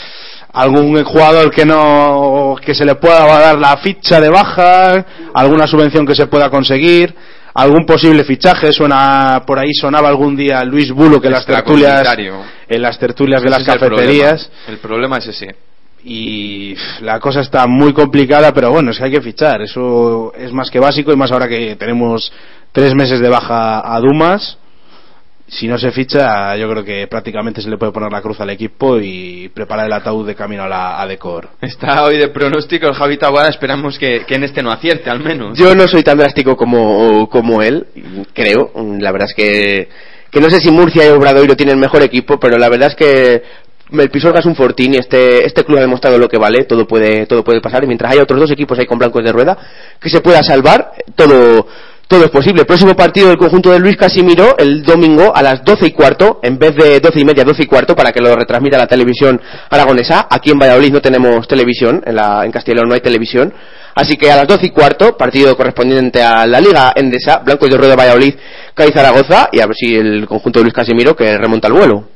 algún jugador que no que se le pueda dar la ficha de baja, alguna subvención que se pueda conseguir, algún posible fichaje. Suena por ahí sonaba algún día Luis Bulo que en las tertulias en las tertulias de las es el cafeterías problema. El problema es ese. Y la cosa está muy complicada, pero bueno, es que hay que fichar. Eso es más que básico y más ahora que tenemos tres meses de baja a Dumas. Si no se ficha, yo creo que prácticamente se le puede poner la cruz al equipo y preparar el ataúd de camino a la a Decor. Está hoy de pronóstico el Javi Taboada. Esperamos que, que en este no acierte, al menos. Yo no soy tan drástico como, como él, creo. La verdad es que, que no sé si Murcia y Obradoiro tienen mejor equipo, pero la verdad es que el Pisuerga es un fortín y este, este club ha demostrado lo que vale, todo puede, todo puede pasar. Y mientras haya otros dos equipos ahí con blancos de rueda que se pueda salvar, todo, todo es posible. Próximo partido del conjunto de Luis Casimiro el domingo a las 12 y cuarto, en vez de 12 y media, 12 y cuarto, para que lo retransmita la televisión aragonesa. Aquí en Valladolid no tenemos televisión, en, la, en León no hay televisión. Así que a las 12 y cuarto, partido correspondiente a la Liga Endesa, Blanco y de Rueda Valladolid, Cádiz Zaragoza, y a ver si el conjunto de Luis Casimiro que remonta el vuelo.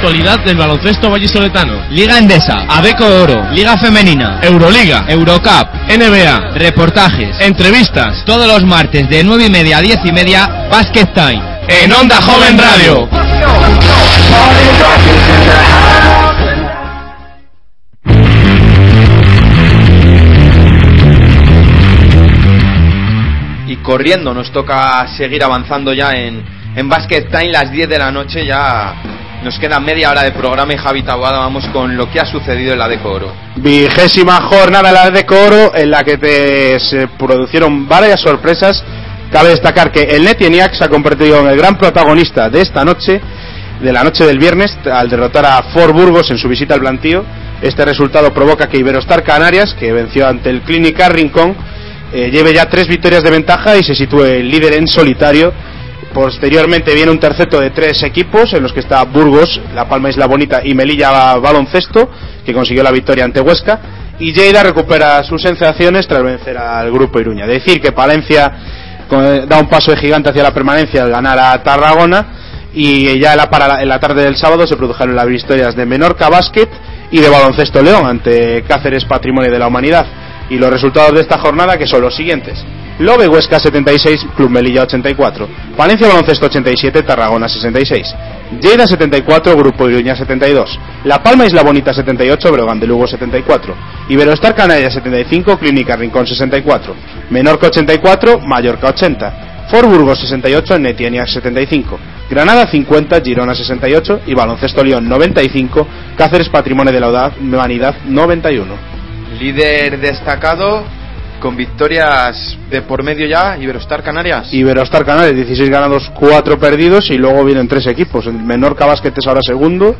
Actualidad del baloncesto vallisoletano. Liga Endesa, Adeco Oro, Liga Femenina, Euroliga, Eurocup, NBA, reportajes, entrevistas, todos los martes de 9 y media a 10 y media, Basket Time, en Onda Joven Radio. y corriendo nos toca seguir avanzando ya en, en Basket Time las 10 de la noche ya nos queda media hora de programa y Javi Taboada vamos con lo que ha sucedido en la Decoro. Vigésima jornada de la de Coro en la que te- se produjeron varias sorpresas. Cabe destacar que el Netieniac se ha convertido en el gran protagonista de esta noche, de la noche del viernes, al derrotar a Fort Burgos en su visita al plantío. Este resultado provoca que Iberostar Canarias, que venció ante el Clínica Rincón, eh, lleve ya tres victorias de ventaja y se sitúe líder en solitario. Posteriormente viene un terceto de tres equipos en los que está Burgos, La Palma Isla Bonita y Melilla Baloncesto, que consiguió la victoria ante Huesca. Y Lleida recupera sus sensaciones tras vencer al grupo Iruña. Decir que Palencia da un paso de gigante hacia la permanencia al ganar a Tarragona. Y ya en la, para- en la tarde del sábado se produjeron las victorias de Menorca Basket y de Baloncesto León ante Cáceres Patrimonio de la Humanidad. Y los resultados de esta jornada que son los siguientes. Lobe Huesca 76, Club Melilla 84. Valencia Baloncesto 87, Tarragona 66. Lleida 74, Grupo Iruña 72. La Palma Isla Bonita 78, Breogán de Lugo 74. Iberostar Canarias 75, Clínica Rincón 64. Menorca 84, Mallorca 80. Fort Burgos 68, Netieniac 75. Granada 50, Girona 68 y Baloncesto León 95, Cáceres Patrimonio de la Humanidad 91. Líder destacado con victorias de por medio ya, Iberostar Canarias. Iberostar Canarias 16 ganados, 4 perdidos y luego vienen tres equipos. El Menorca Basket es ahora segundo,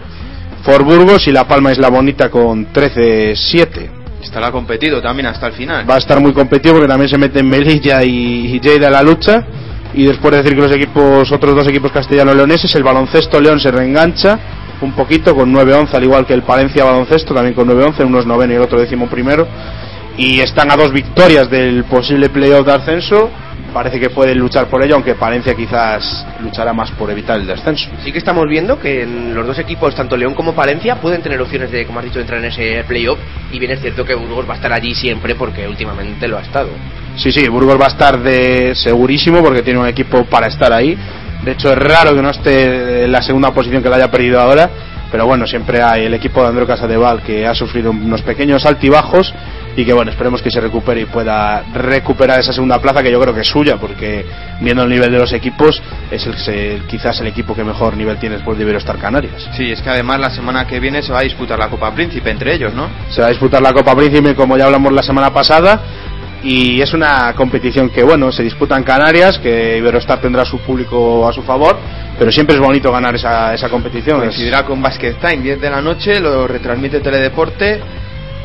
Fort Burgos y La Palma Isla Bonita con 13-7. Estará competido también hasta el final. Va a estar muy competitivo porque también se meten Melilla y, Lleida en la lucha. Y después de decir que los equipos, otros dos equipos castellano-leoneses, el baloncesto León se reengancha un poquito con 9-11, al igual que el Palencia Baloncesto, también con 9-11, unos noveno y el otro décimo primero. Y están a dos victorias del posible playoff de ascenso. Parece que pueden luchar por ello, aunque Palencia quizás luchará más por evitar el descenso. Sí que estamos viendo que en los dos equipos, tanto León como Palencia, pueden tener opciones de, como has dicho, entrar en ese playoff. Y bien es cierto que Burgos va a estar allí siempre porque últimamente lo ha estado. Sí, sí, Burgos va a estar de segurísimo porque tiene un equipo para estar ahí. De hecho, es raro que no esté en la segunda posición que la haya perdido ahora. Pero bueno, siempre hay el equipo de Andreu Casadeval que ha sufrido unos pequeños altibajos y que bueno, esperemos que se recupere y pueda recuperar esa segunda plaza que yo creo que es suya porque viendo el nivel de los equipos es el, quizás el equipo que mejor nivel tiene después de Iberostar Canarias. Sí, es que además la semana que viene se va a disputar la Copa Príncipe entre ellos, ¿no? Se va a disputar la Copa Príncipe como ya hablamos la semana pasada y es una competición que bueno se disputa en Canarias que Iberostar tendrá su público a su favor pero siempre es bonito ganar esa, esa competición Coincidirá con Basket Time, 10 de la noche, lo retransmite Teledeporte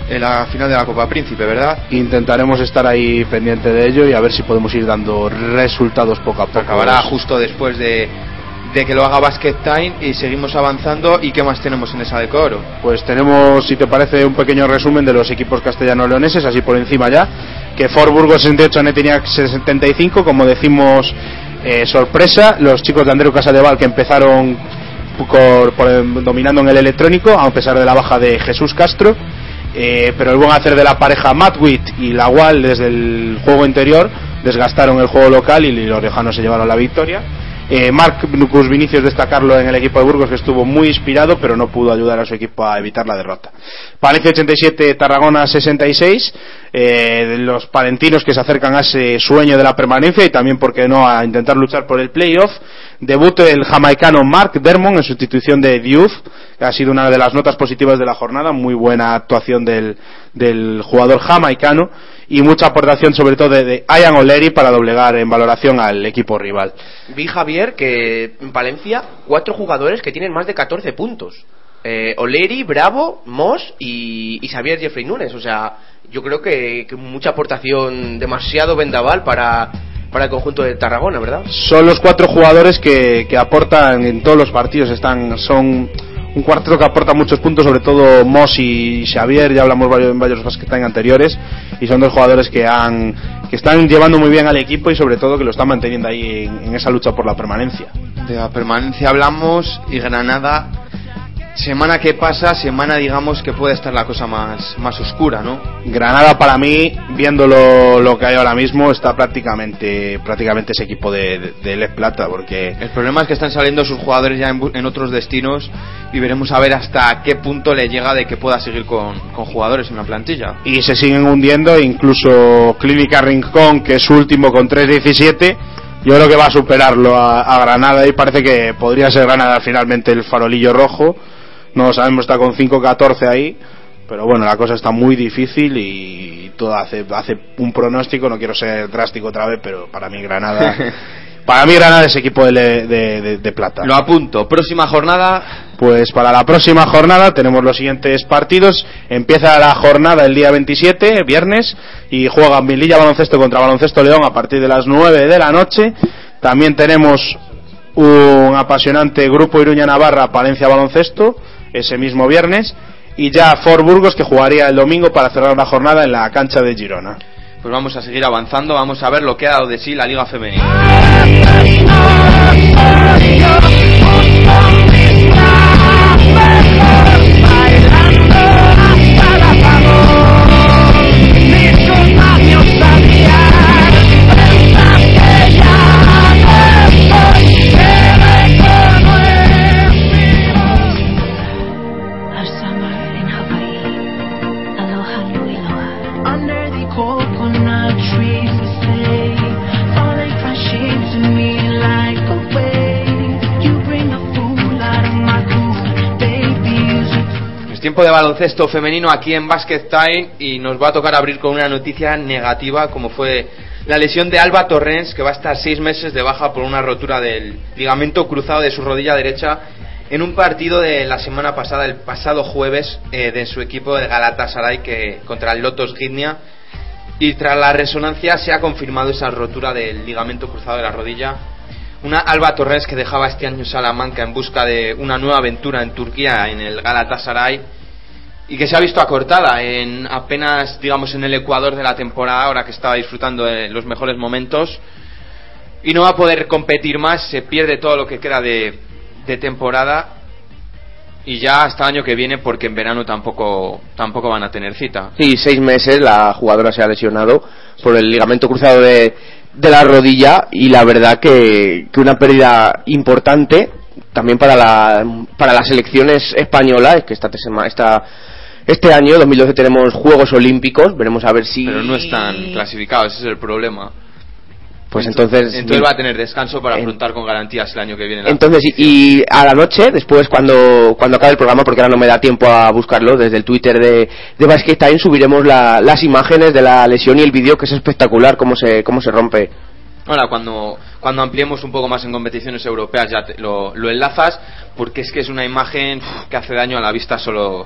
en la final de la Copa Príncipe, ¿verdad? intentaremos estar ahí pendiente de ello y a ver si podemos ir dando resultados poco a poco Acabará justo después de, de que lo haga Basket Time y seguimos avanzando. ¿Y qué más tenemos en esa decoro? Pues tenemos, si te parece, un pequeño resumen de los equipos castellano-leoneses, así por encima ya. Que Fort Burgos 68, Netiniac 75, como decimos, eh, sorpresa. Los chicos de Andreu Casadeval que empezaron por- por- dominando en el electrónico, a pesar de la baja de Jesús Castro. Eh, pero el buen hacer de la pareja Matwit y Lawal desde el juego interior desgastaron el juego local y los riojanos se llevaron la victoria. Eh, Marc Nucus Vinicius destacarlo en el equipo de Burgos que estuvo muy inspirado pero no pudo ayudar a su equipo a evitar la derrota. Palencia 87, Tarragona 66, eh, los palentinos que se acercan a ese sueño de la permanencia y también, por qué no, a intentar luchar por el playoff. Debut el jamaicano Mark Dermon en sustitución de Diouf, ha sido una de las notas positivas de la jornada, muy buena actuación del, del jugador jamaicano y mucha aportación sobre todo de, de Ian O'Leary para doblegar en valoración al equipo rival. Vi Javier que en Palencia cuatro jugadores que tienen más de 14 puntos. Eh, Oleri, Bravo, Moss y, y Xavier Jeffrey Nunes. O sea, yo creo que, que mucha aportación, demasiado vendaval para, para el conjunto de Tarragona, ¿verdad? Son los cuatro jugadores que, que aportan en todos los partidos, están, son un cuarteto que aporta muchos puntos, sobre todo Moss y Xavier, ya hablamos varios, en varios time anteriores, y son dos jugadores que han que están llevando muy bien al equipo y sobre todo que lo están manteniendo ahí en, en esa lucha por la permanencia. De la permanencia hablamos y Granada semana que pasa, semana digamos que puede estar la cosa más, más oscura, ¿no? Granada para mí, viendo lo, lo que hay ahora mismo, está prácticamente prácticamente ese equipo de, de, Les Plata, porque El problema es que están saliendo sus jugadores ya en, en otros destinos y veremos a ver hasta qué punto le llega de que pueda seguir con, con jugadores en la plantilla. y se siguen hundiendo, incluso Clínica Rincón, que es su último con 3.17, yo creo que va a superarlo a, a Granada y parece que podría ser Granada finalmente el farolillo rojo, no lo sabemos, está con 5.14 ahí, pero bueno, la cosa está muy difícil y todo hace, hace un pronóstico, no quiero ser drástico otra vez, pero para mí Granada, [LAUGHS] para mí Granada es equipo de, de- de- de plata. Lo apunto. Próxima jornada, Pues para la próxima jornada tenemos los siguientes partidos. Empieza la jornada el día 27, viernes, y juega Mililla Baloncesto contra Baloncesto León a partir de las 9 de la noche. También tenemos un apasionante grupo Iruña Navarra Palencia Baloncesto ese mismo viernes. Y ya Fort Burgos que jugaría el domingo para cerrar la jornada en la cancha de Girona. pues vamos a seguir avanzando, vamos a ver lo que ha dado de sí la Liga Femenina. Tiempo de baloncesto femenino aquí en Basket Time y nos va a tocar abrir con una noticia negativa como fue la lesión de Alba Torrens que va a estar seis meses de baja por una rotura del ligamento cruzado de su rodilla derecha en un partido de la semana pasada, el pasado jueves, eh, de su equipo de Galatasaray que, contra el Lotos Gdynia y tras la resonancia se ha confirmado esa rotura del ligamento cruzado de la rodilla. Una Alba Torres que dejaba este año Salamanca en busca de una nueva aventura en Turquía en el Galatasaray y que se ha visto acortada en apenas digamos en el ecuador de la temporada ahora que estaba disfrutando de los mejores momentos y no va a poder competir más se pierde todo lo que queda de, temporada y ya hasta el año que viene porque en verano tampoco tampoco van a tener cita. Sí, seis meses la jugadora se ha lesionado por el ligamento cruzado de, de la rodilla y la verdad que, que una pérdida importante también para la para las selecciones españolas que esta, esta este año 2012 tenemos Juegos Olímpicos veremos a ver si pero no están clasificados ese es el problema pues entonces entonces va a tener descanso para afrontar con garantías el año que viene la Entonces, y, y a la noche, después, cuando, cuando acabe el programa, porque ahora no me da tiempo a buscarlo, desde el Twitter de, de Basket Time subiremos la- las imágenes de la lesión y el vídeo, que es espectacular cómo se, cómo se rompe. Ahora, cuando, cuando ampliemos un poco más en competiciones europeas ya te- lo, lo enlazas, porque es que es una imagen uf, que hace daño a la vista solo,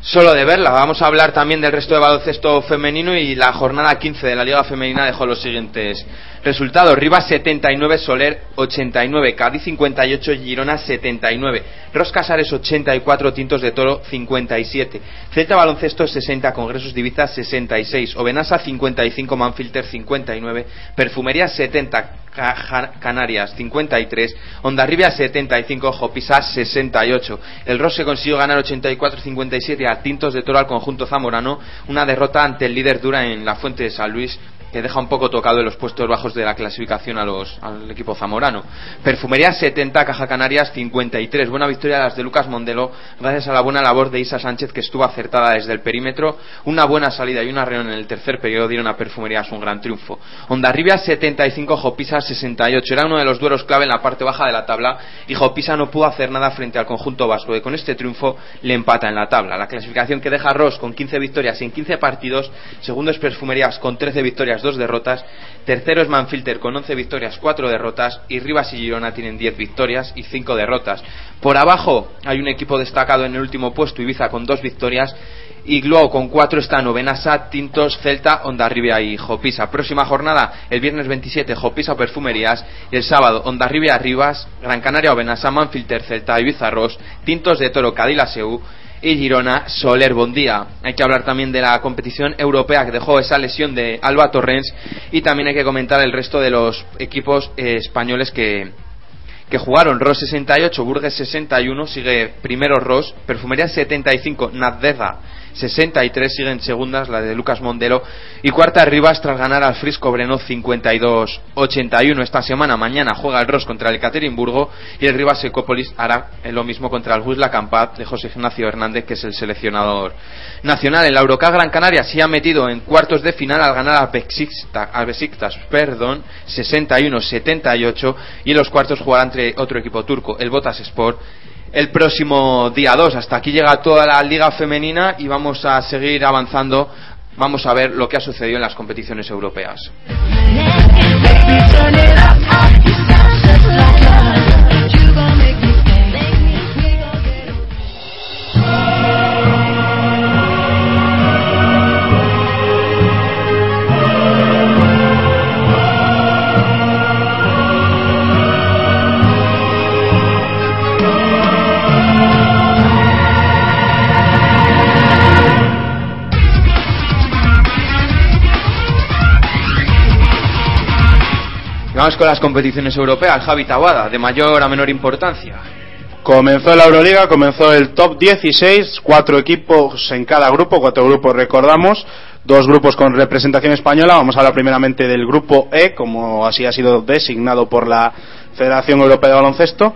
solo de verla. Vamos a hablar también del resto de baloncesto femenino y la jornada 15 de la Liga Femenina dejó los siguientes resultados. Rivas 79, Soler 89, Cádiz 58, Girona 79, Ros Casares 84, Tintos de Toro 57, Celta Baloncesto 60, Congresos de Ibiza 66, Obenasa 55, Manfilter 59, Perfumería 70, Caja- Canarias 53, Ondarribia 75, Jopisa 68. El Ross se consiguió ganar 84-57 a Tintos de Toro al conjunto zamorano, una derrota ante el líder dura en la Fuente de San Luis que deja un poco tocado en los puestos bajos de la clasificación a los, al equipo zamorano. Perfumería 70, Caja Canarias 53. Buena victoria de las de Lucas Mondelo, gracias a la buena labor de Isa Sánchez que estuvo acertada desde el perímetro. Una buena salida y una reunión en el tercer periodo dieron a Perfumerías un gran triunfo. Ondarribia 75, Jopisa 68. Era uno de los duelos clave en la parte baja de la tabla y Jopisa no pudo hacer nada frente al conjunto vasco que con este triunfo le empata en la tabla. La clasificación que deja a Ross con 15 victorias en 15 partidos, segundo es Perfumerías con 13 victorias, 2 derrotas, tercero es Manfilter con 11 victorias, 4 derrotas y Rivas y Girona tienen 10 victorias y 5 derrotas. Por abajo hay un equipo destacado en el último puesto, Ibiza con 2 victorias y Glow con 4 están Obenasa, Tintos, Celta, Ondarribia y Jopisa. Próxima jornada, el viernes 27, Jopisa Perfumerías y el sábado Ondarribia Rivas, Gran Canaria Obenasa, Manfilter, Celta, Ibiza Ross, Tintos de Toro, Cadila Seu y Girona Soler Bondía. Hay que hablar también de la competición europea que dejó esa lesión de Alba Torrens y también hay que comentar el resto de los equipos eh, españoles que, que jugaron Ross 68, Burgues 61, sigue primero Ross, Perfumería 75, Nadeza 63, sigue en segundas la de Lucas Mondelo y cuarta Rivas tras ganar al Frisco Breno 52-81 esta semana. Mañana juega el Ross contra el Ekaterimburgo y el Rivas Ecópolis hará lo mismo contra el Wisla Campat de José Ignacio Hernández, que es el seleccionador nacional. El Eurocup Gran Canaria se ha metido en cuartos de final al ganar a Besiktas, Besiktas perdón, 61-78 y en los cuartos jugará entre otro equipo turco, el Botas Sport el próximo día 2. Hasta aquí llega toda la liga femenina y vamos a seguir avanzando. Vamos a ver lo que ha sucedido en las competiciones europeas. Vamos con las competiciones europeas, Javi Tabada, de mayor a menor importancia. Comenzó la Euroliga, comenzó el top 16, cuatro equipos en cada grupo, cuatro grupos recordamos, dos grupos con representación española. Vamos a hablar primeramente del grupo E, como así ha sido designado por la Federación Europea de Baloncesto.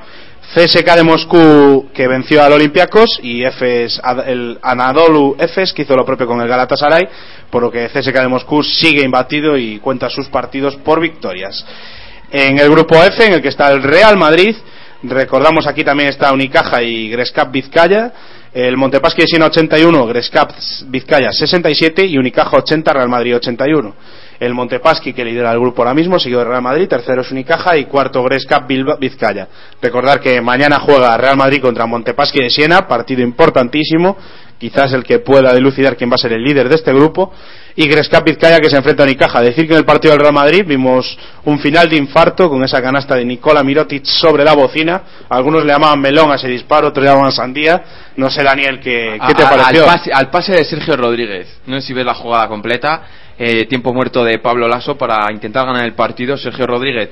CSK de Moscú que venció al Olympiacos y Efes, el Anadolu Efes que hizo lo propio con el Galatasaray, por lo que CSK de Moscú sigue imbatido y cuenta sus partidos por victorias. En el grupo F, en el que está el Real Madrid, recordamos aquí también está Unicaja y Grescap Vizcaya, el Montepaschi Siena 81, Grescap Vizcaya 67 y Unicaja 80, Real Madrid 81 el Montepaschi que lidera el grupo ahora mismo, seguido de Real Madrid, tercero es Unicaja y cuarto Gresca Vizcaya. Recordar que mañana juega Real Madrid contra Montepaschi de Siena, partido importantísimo, quizás el que pueda dilucidar quién va a ser el líder de este grupo, y Gresca Vizcaya que se enfrenta a Unicaja. Decir que en el partido del Real Madrid vimos un final de infarto con esa canasta de Nicola Mirotic sobre la bocina, algunos le llamaban melón a ese disparo, otros le llamaban sandía, no sé Daniel, ¿qué, qué te pareció? Al pase, al pase de Sergio Rodríguez, no sé si ves la jugada completa, eh, tiempo muerto de Pablo Lasso para intentar ganar el partido. Sergio Rodríguez,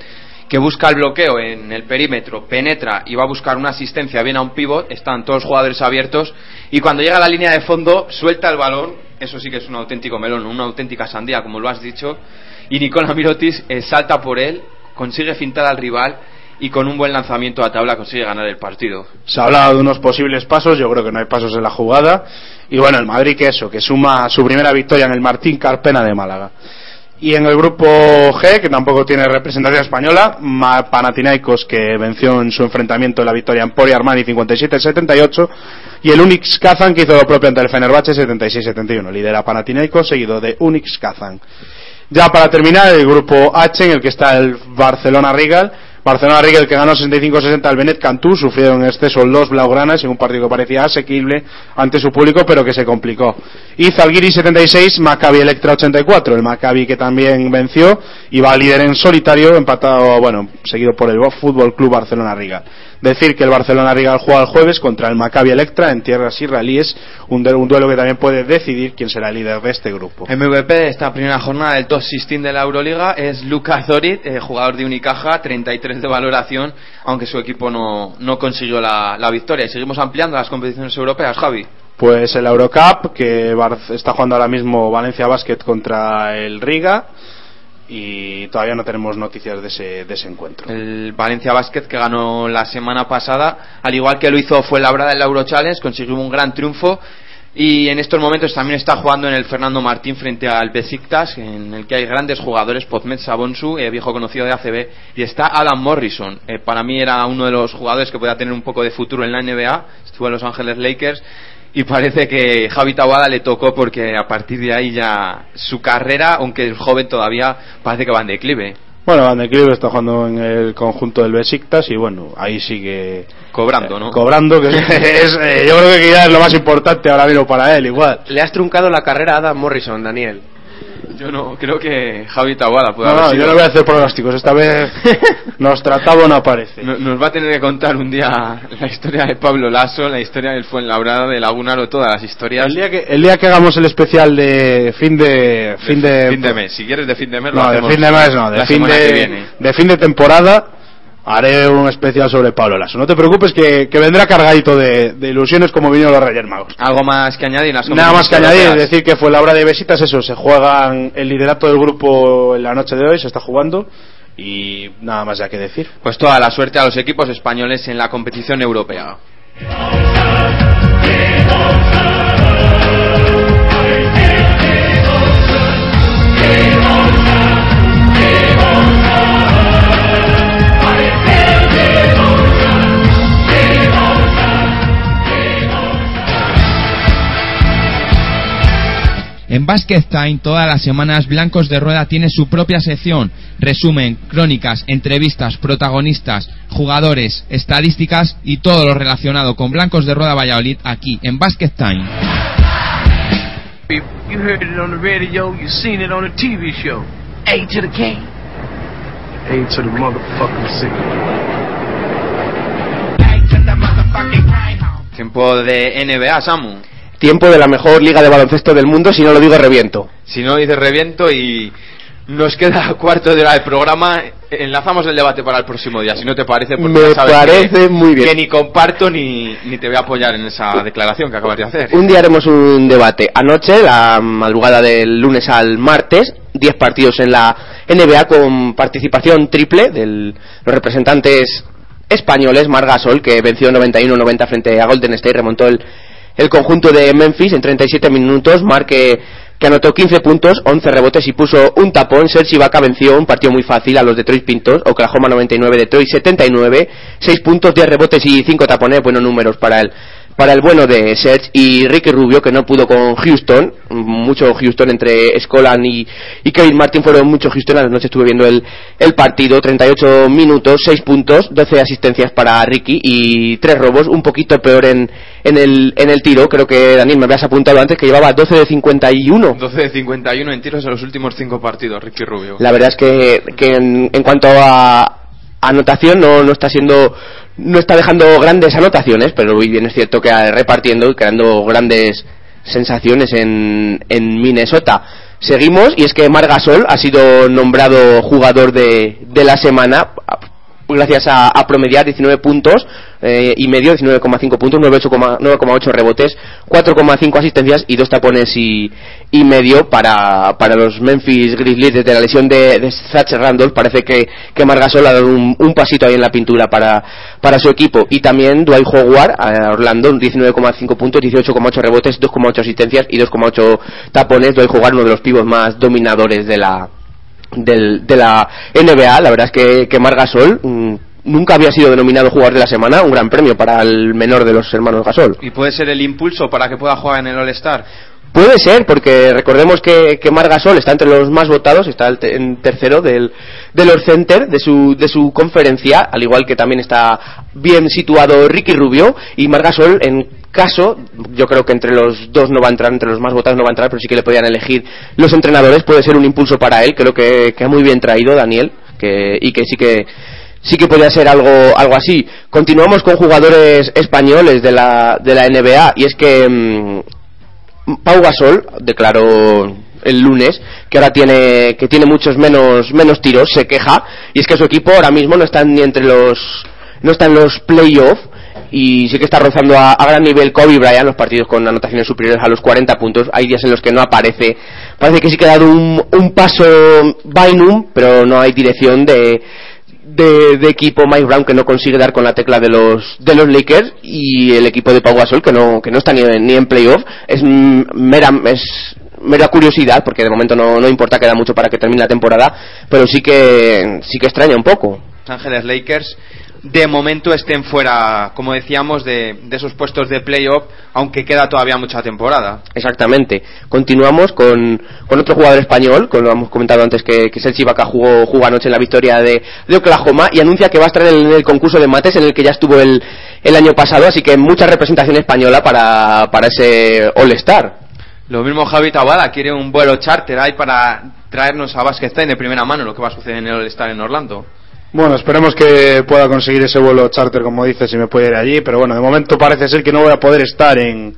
que busca el bloqueo en el perímetro, penetra y va a buscar una asistencia bien a un pivot, están todos los jugadores abiertos y cuando llega a la línea de fondo suelta el balón, eso sí que es un auténtico melón, una auténtica sandía, como lo has dicho, y Nicola Mirotis eh, salta por él, consigue fintar al rival y con un buen lanzamiento a tabla consigue ganar el partido. Se ha hablado de unos posibles pasos, yo creo que no hay pasos en la jugada. Y bueno, el Madrid que eso, que suma su primera victoria en el Martín Carpena de Málaga. Y en el grupo G, que tampoco tiene representación española, Panathinaikos que venció en su enfrentamiento en la victoria en Pori Armani 57-78 y el Unix Kazan que hizo lo propio ante el Fenerbahce 76-71. Lidera Panathinaikos seguido de Unix Kazan. Ya para terminar, el grupo H en el que está el Barcelona Rigal Barcelona Riquel que ganó 65-60 al Benet Cantú sufrieron en exceso los blaugranas en un partido que parecía asequible ante su público pero que se complicó. Y Zalgiris 76, Maccabi Electra 84, el Maccabi que también venció y va líder en solitario empatado, bueno, seguido por el Fútbol Club Barcelona Riga. Decir que el Barcelona Riga juega el jueves contra el Maccabi Electra en tierras israelíes, un, un duelo que también puede decidir quién será el líder de este grupo. MVP de esta primera jornada del top 16 de la Euroliga es Lucas Dorit, eh, jugador de Unicaja, 33 de valoración, aunque su equipo no, no consiguió la, la victoria. Y seguimos ampliando las competiciones europeas, Javi. Pues el Eurocup, que está jugando ahora mismo Valencia Basket contra el Riga y todavía no tenemos noticias de ese, de ese encuentro. El Valencia Basket que ganó la semana pasada, al igual que lo hizo fue Labrada en la Euro Challenge, consiguió un gran triunfo y en estos momentos también está jugando en el Fernando Martín frente al Besiktas, en el que hay grandes jugadores, Pozmet Sabonsu, eh, viejo conocido de ACB, y está Adam Morrison. Eh, para mí era uno de los jugadores que podía tener un poco de futuro en la NBA, estuvo en Los Ángeles Lakers y parece que Javi Tawada le tocó porque a partir de ahí ya su carrera, aunque es joven todavía, parece que va en declive. Bueno, Van de Clive está jugando en el conjunto del Besiktas y bueno, ahí sigue cobrando, ¿no? Cobrando, que [LAUGHS] es, eh, yo creo que ya es lo más importante ahora mismo para él, igual. Le has truncado la carrera a Adam Morrison, Daniel. Yo no, creo que Javi Tawada puede No, haber no, sido- yo no voy a hacer pronósticos, esta vez [LAUGHS] nos trataba no aparece. No- Nos va a tener que contar un día la historia de Pablo Lasso, la historia del Fuenlabrada, de Lagunaro, todas las historias. El día que, el día que hagamos el especial de fin de fin de, fin de mes. Si quieres de fin de mes, lo no, de hacemos fin de mes no, de fin de, de fin de temporada haré un especial sobre Pablo Lasso. No te preocupes que, que vendrá cargadito de, de ilusiones como vinieron los Reyes Magos. Algo más que añadir. las Nada más que añadir, europeas? decir que fue la hora de besitas, eso, se juegan el liderato del grupo en la noche de hoy, se está jugando y nada más ya que decir. Pues toda la suerte a los equipos españoles en la competición europea. En Basket Time todas las semanas Blancos de Rueda tiene su propia sección, resumen, crónicas, entrevistas, protagonistas, jugadores, estadísticas y todo lo relacionado con Blancos de Rueda Valladolid aquí en Basket Time. You heard it on the radio, you seen it on the TV show. A to the K. A to the motherfucking C. Tiempo de NBA, Samu. Tiempo de la mejor liga de baloncesto del mundo, si no lo digo reviento. Si no dice reviento y nos queda [LAUGHS] cuarto de hora del programa, enlazamos el debate para el próximo día, si no te parece, porque Me sabes parece que, muy bien. que ni comparto ni, ni te voy a apoyar en esa declaración que acabas de hacer. Un día haremos un debate. Anoche, la madrugada del lunes al martes, 10 partidos en la NBA con participación triple de los representantes españoles, Margasol, que venció 91-90 frente a Golden State, remontó el, el conjunto de Memphis en 37 minutos, Mar que, que anotó 15 puntos, 11 rebotes y puso un tapón. Serge Ibaka venció un partido muy fácil a los Detroit Pintos, Oklahoma 99, Detroit 79, 6 puntos, 10 rebotes y 5 tapones, buenos números para el para el bueno de Serge y Ricky Rubio que no pudo con Houston, mucho Houston entre Scolan y, y Kevin Martin. Fueron mucho Houston, a la noche estuve viendo el, el partido, 38 minutos, 6 puntos, 12 asistencias para Ricky y 3 robos, un poquito peor en, en, el, en el tiro, creo que Daniel me habías apuntado antes que llevaba 12 de 51. 12 de 51 en tiros en los últimos 5 partidos, Ricky Rubio. La verdad es que, que en, en cuanto a anotación no, no está siendo no está dejando grandes anotaciones, pero muy bien es cierto que repartiendo y creando grandes sensaciones en, en Minnesota. Seguimos y es que Margasol ha sido nombrado jugador de, de la semana gracias a, a promediar 19 puntos eh, y medio, 19,5 puntos, 9,8 rebotes, 4,5 asistencias y dos tapones y, y medio para, para los Memphis Grizzlies desde la lesión de, de Thatcher Randolph. Parece que, que Margasol ha dado un, pasito ahí en la pintura para, para su equipo. Y también Dwight Howard a Orlando, 19,5 puntos, 18,8 rebotes, 2,8 asistencias y 2,8 tapones. Dwight Howard, uno de los pibos más dominadores de la, del, de la NBA. La verdad es que, que Margasol mm, nunca había sido denominado jugador de la semana, un gran premio para el menor de los hermanos Gasol. ¿Y puede ser el impulso para que pueda jugar en el All-Star? Puede ser, porque recordemos que, que Margasol está entre los más votados, está el te- en tercero del, de los center de su, de su conferencia, al igual que también está bien situado Ricky Rubio, y Margasol en caso, yo creo que entre los dos no va a entrar, entre los más votados no va a entrar, pero sí que le podían elegir los entrenadores, puede ser un impulso para él, creo que, que ha muy bien traído Daniel, que, y que sí que sí que podría ser algo algo así. Continuamos con jugadores españoles de la de la NBA y es que mm, Pau Gasol declaró el lunes que ahora tiene que tiene muchos menos menos tiros, se queja y es que su equipo ahora mismo no está ni entre los no está en los playoffs y sí que está rozando a, gran nivel Kobe Bryant los partidos con anotaciones superiores a los 40 puntos. Hay días en los que no aparece. Parece que sí que ha dado un, un paso Bynum, pero no hay dirección de, de, equipo Mike Brown que no consigue dar con la tecla de los de los Lakers y el equipo de Pau Gasol que no que no está ni ni en playoff es mm, mera es mera curiosidad porque de momento no, no importa queda mucho para que termine la temporada pero sí que sí que extraña un poco Los Ángeles Lakers de momento estén fuera, como decíamos, de, de esos puestos de playoff, aunque queda todavía mucha temporada. Exactamente. Continuamos con, con otro jugador español, como lo hemos comentado antes, que, que Sergi Ibaka jugó, jugó anoche en la victoria de, de Oklahoma y anuncia que va a estar en el, concurso de mates en el que ya estuvo el, el año pasado, así que mucha representación española para, para ese All-Star. Lo mismo Javi Tabada quiere un vuelo charter ahí para traernos a Time de primera mano lo que va a suceder en el All-Star en Orlando. Bueno, esperemos que pueda conseguir ese vuelo charter, como dices, y me pueda ir allí. Pero bueno, de momento parece ser que no voy a poder estar en,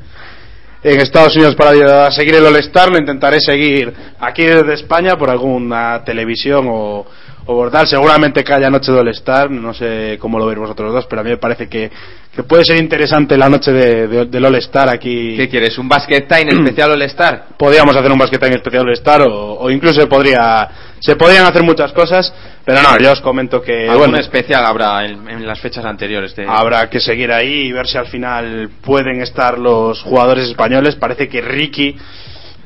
en Estados Unidos para seguir el All-Star. Lo intentaré seguir aquí desde España por alguna televisión o, tal. Seguramente que haya noche de All-Star, no sé cómo lo veis vosotros dos, pero a mí me parece que, que puede ser interesante la noche de, de- del All-Star aquí. ¿Qué quieres? ¿Un basket time [CLEARS THROAT] especial All-Star? Podríamos hacer un basket time especial All-Star o, o incluso se podría se podrían hacer muchas cosas, pero no, yo os comento que Algún bueno, especial habrá en, en las fechas anteriores. De... Habrá que seguir ahí y ver si al final pueden estar los jugadores españoles. Parece que Ricky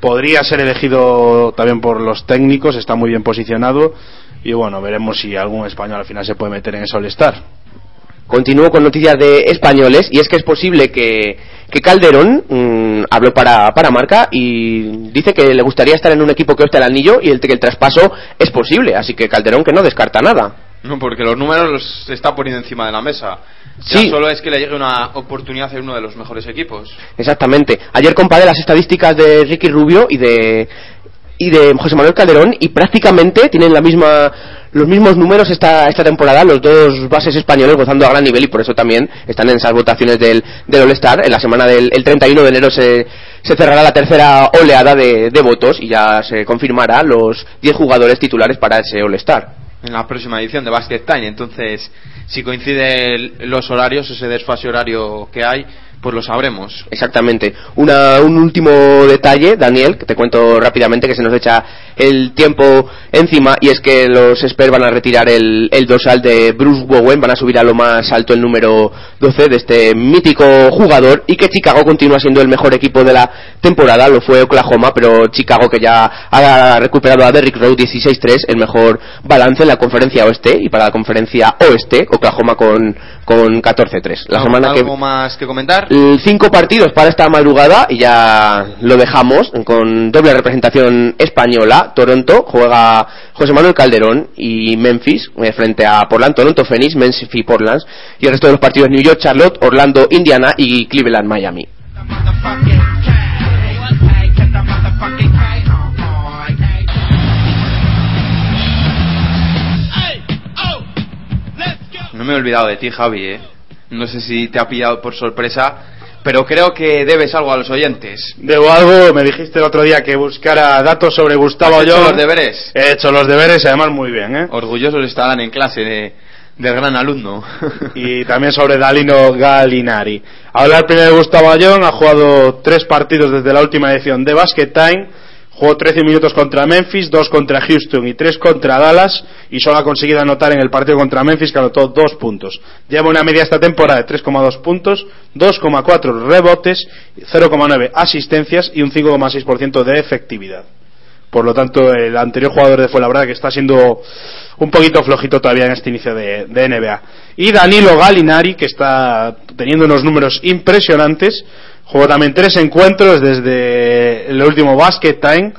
podría ser elegido también por los técnicos, está muy bien posicionado. Y bueno, veremos si algún español al final se puede meter en ese All-Star. Continúo con noticias de españoles y es que es posible que, que Calderón mm, habló para, para Marca y dice que le gustaría estar en un equipo que opte al anillo y el, que el traspaso es posible, así que Calderón que no descarta nada. No, porque los números los está poniendo encima de la mesa. Ya Sí. solo es que le llegue una oportunidad ser uno de los mejores equipos. Exactamente. Ayer comparé las estadísticas de Ricky Rubio y de y de José Manuel Calderón y prácticamente tienen la misma los mismos números esta esta temporada los dos bases españoles gozando a gran nivel y por eso también están en esas votaciones del, del All-Star. En la semana del el 31 de enero se, cerrará la tercera oleada de, votos y ya se confirmará los 10 jugadores titulares para ese All-Star. En la próxima edición de Basket Time. Entonces, si coinciden los horarios, ese desfase horario que hay, pues lo sabremos. Exactamente. Una, un último detalle, Daniel, que te cuento rápidamente que se nos echa el tiempo encima y es que los Spurs van a retirar el, el dorsal de Bruce Bowen, van a subir a lo más alto el número 12 de este mítico jugador y que Chicago continúa siendo el mejor equipo de la temporada, lo fue Oklahoma, pero Chicago que ya ha recuperado a Derrick Rose 16-3, el mejor balance en la conferencia oeste y para la conferencia oeste, Oklahoma con, con 14-3. La ¿Algo- semana que ¿Algo más que comentar? Mm, cinco partidos para esta madrugada y ya lo dejamos con doble representación española. Toronto juega José Manuel Calderón y Memphis eh, frente a Portland, Toronto Phoenix, Memphis y Portland y el resto de los partidos New York, Charlotte, Orlando, Indiana y Cleveland, Miami. No me he olvidado de ti, Javi, ¿eh? No sé si te ha pillado por sorpresa, pero creo que debes algo a los oyentes. Debo algo, me dijiste el otro día que buscara datos sobre Gustavo ¿Has hecho Ayón. los deberes? He hecho los deberes y además muy bien, ¿eh? Orgullosos estarán en clase de, del gran alumno. [LAUGHS] y también sobre Dalino Galinari. Hablar primero de Gustavo Ayón, ha jugado tres partidos desde la última edición de Basket Time, jugó 13 minutos contra Memphis, 2 contra Houston y 3 contra Dallas, y solo ha conseguido anotar en el partido contra Memphis que anotó 2 puntos. Lleva una media esta temporada de 3,2 puntos, 2,4 rebotes, 0,9 asistencias y un 5,6% de efectividad. Por lo tanto, el anterior jugador de Fuenlabrada que está siendo un poquito flojito todavía en este inicio de, de NBA. Y Danilo Galinari, que está teniendo unos números impresionantes. Jugó también tres encuentros desde el último Basket Time.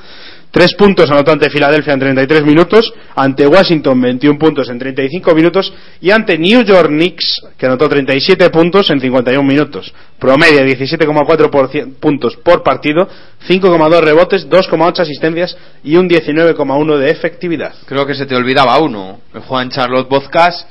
Tres puntos anotó ante Filadelfia en 33 minutos, ante Washington 21 puntos en 35 minutos y ante New York Knicks, que anotó 37 puntos en 51 minutos. Promedio 17,4 por cien- puntos por partido, 5,2 rebotes, 2,8 asistencias y un 19,1 de efectividad. Creo que se te olvidaba uno, Juan Charlotte Bozcas,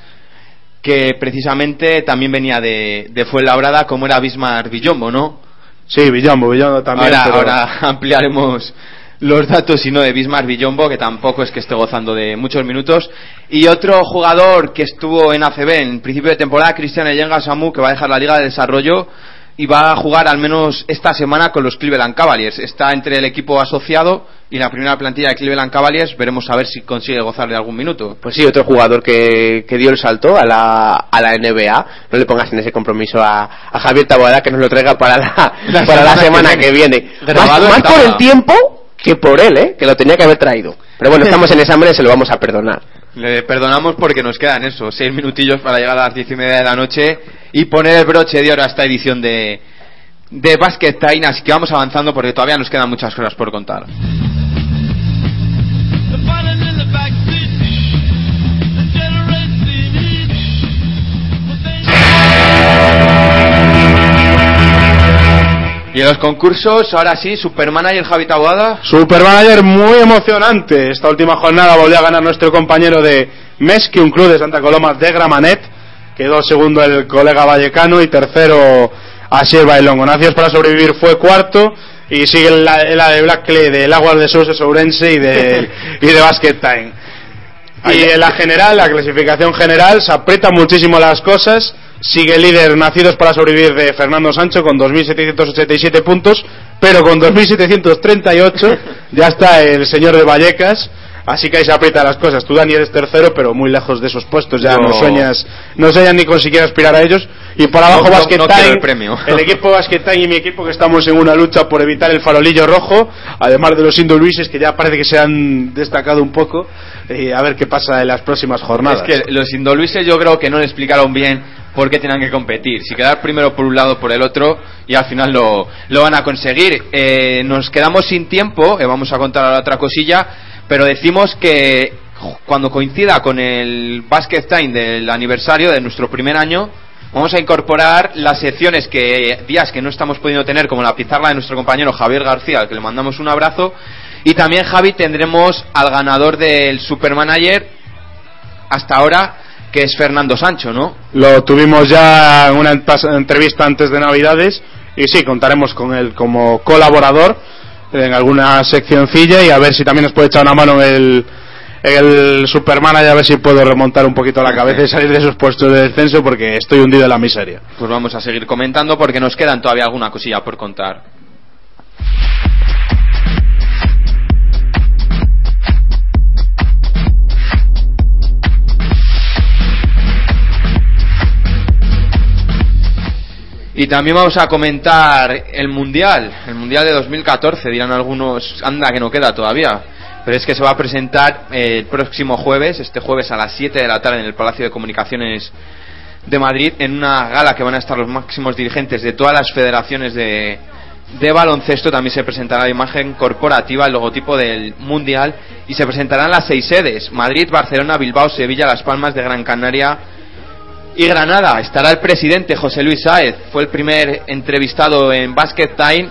que precisamente también venía de, de Fuenlabrada, como era Bismarck Villombo, ¿no? Sí, Villombo, Villombo también. Ahora, pero- ahora [LAUGHS] ampliaremos los datos y no de Bismarck Villombo, que tampoco es que esté gozando de muchos minutos. Y otro jugador que estuvo en ACB en principio de temporada, Cristian Eyenga Samu, que va a dejar la Liga de Desarrollo y va a jugar al menos esta semana con los Cleveland Cavaliers. Está entre el equipo asociado y la primera plantilla de Cleveland Cavaliers. Veremos a ver si consigue gozar de algún minuto. Pues sí, otro jugador que, que dio el salto a la, a la NBA. No le pongas en ese compromiso a, a Javier Taboada que nos lo traiga para la, [LAUGHS] La para la semana semana que que viene. Más, por el tiempo que por él, ¿eh? Que lo tenía que haber traído. Pero bueno, [LAUGHS] estamos en exámenes, se lo vamos a perdonar. Le perdonamos porque nos quedan eso, seis minutillos para llegar a las diez y media de la noche y poner el broche de oro a esta edición de, de Basket Time. Así que vamos avanzando porque todavía nos quedan muchas cosas por contar. Y en los concursos, ahora sí, Supermanager Javi Taboada. Supermanager muy emocionante. Esta última jornada volvió a ganar nuestro compañero de Mesqui, un club de Santa Coloma de Gramanet. Quedó segundo el colega Vallecano y tercero Asier Bailongo. Nacios para sobrevivir fue cuarto y sigue la, la de Black Clay del Aguas de Sousa Sourense y de, [LAUGHS] y de Basket Time. Y en la general, la clasificación general, se aprieta muchísimo las cosas. Sigue líder Nacidos para Sobrevivir de Fernando Sancho con 2.787 puntos, pero con 2.738 ya está el señor de Vallecas. Así que ahí se aprietan las cosas. Tú, Dani, eres tercero, pero muy lejos de esos puestos. Ya no, No. sueñas, no sueñas ni con siquiera aspirar a ellos. Y por abajo No, no- Basket no Time, el premio. [LAUGHS] el equipo Basket Time y mi equipo que estamos en una lucha por evitar el farolillo rojo, además de los Indo Luises que ya parece que se han destacado un poco. Y a ver qué pasa en las próximas jornadas. Es que los indoluises yo creo que no le explicaron bien por qué tenían que competir. Si quedar primero por un lado por el otro y al final lo, lo van a conseguir. Eh, nos quedamos sin tiempo, eh, vamos a contar ahora otra cosilla, pero decimos que cuando coincida con el Basket Time del aniversario de nuestro primer año, vamos a incorporar las secciones que días que no estamos pudiendo tener, como la pizarra de nuestro compañero Javier García, al que le mandamos un abrazo. Y también, Javi, tendremos al ganador del Supermanager hasta ahora, que es Fernando Sancho, ¿no? Lo tuvimos ya en una entrevista antes de Navidades y sí, contaremos con él como colaborador en alguna seccioncilla y a ver si también nos puede echar una mano el, el Superman y a ver si puedo remontar un poquito la cabeza y salir de esos puestos de descenso porque estoy hundido en la miseria. Pues vamos a seguir comentando porque nos quedan todavía alguna cosilla por contar. Y también vamos a comentar el Mundial, el Mundial de 2014. Dirán algunos, anda que no queda todavía. Pero es que se va a presentar eh, el próximo jueves, este jueves a las 7 de la tarde en el Palacio de Comunicaciones de Madrid, en una gala que van a estar los máximos dirigentes de todas las federaciones de, de baloncesto. También se presentará la imagen corporativa, el logotipo del Mundial. Y se presentarán las seis sedes: Madrid, Barcelona, Bilbao, Sevilla, Las Palmas de Gran Canaria y Granada. Estará el presidente José Luis Sáez, fue el primer entrevistado en Basket Time.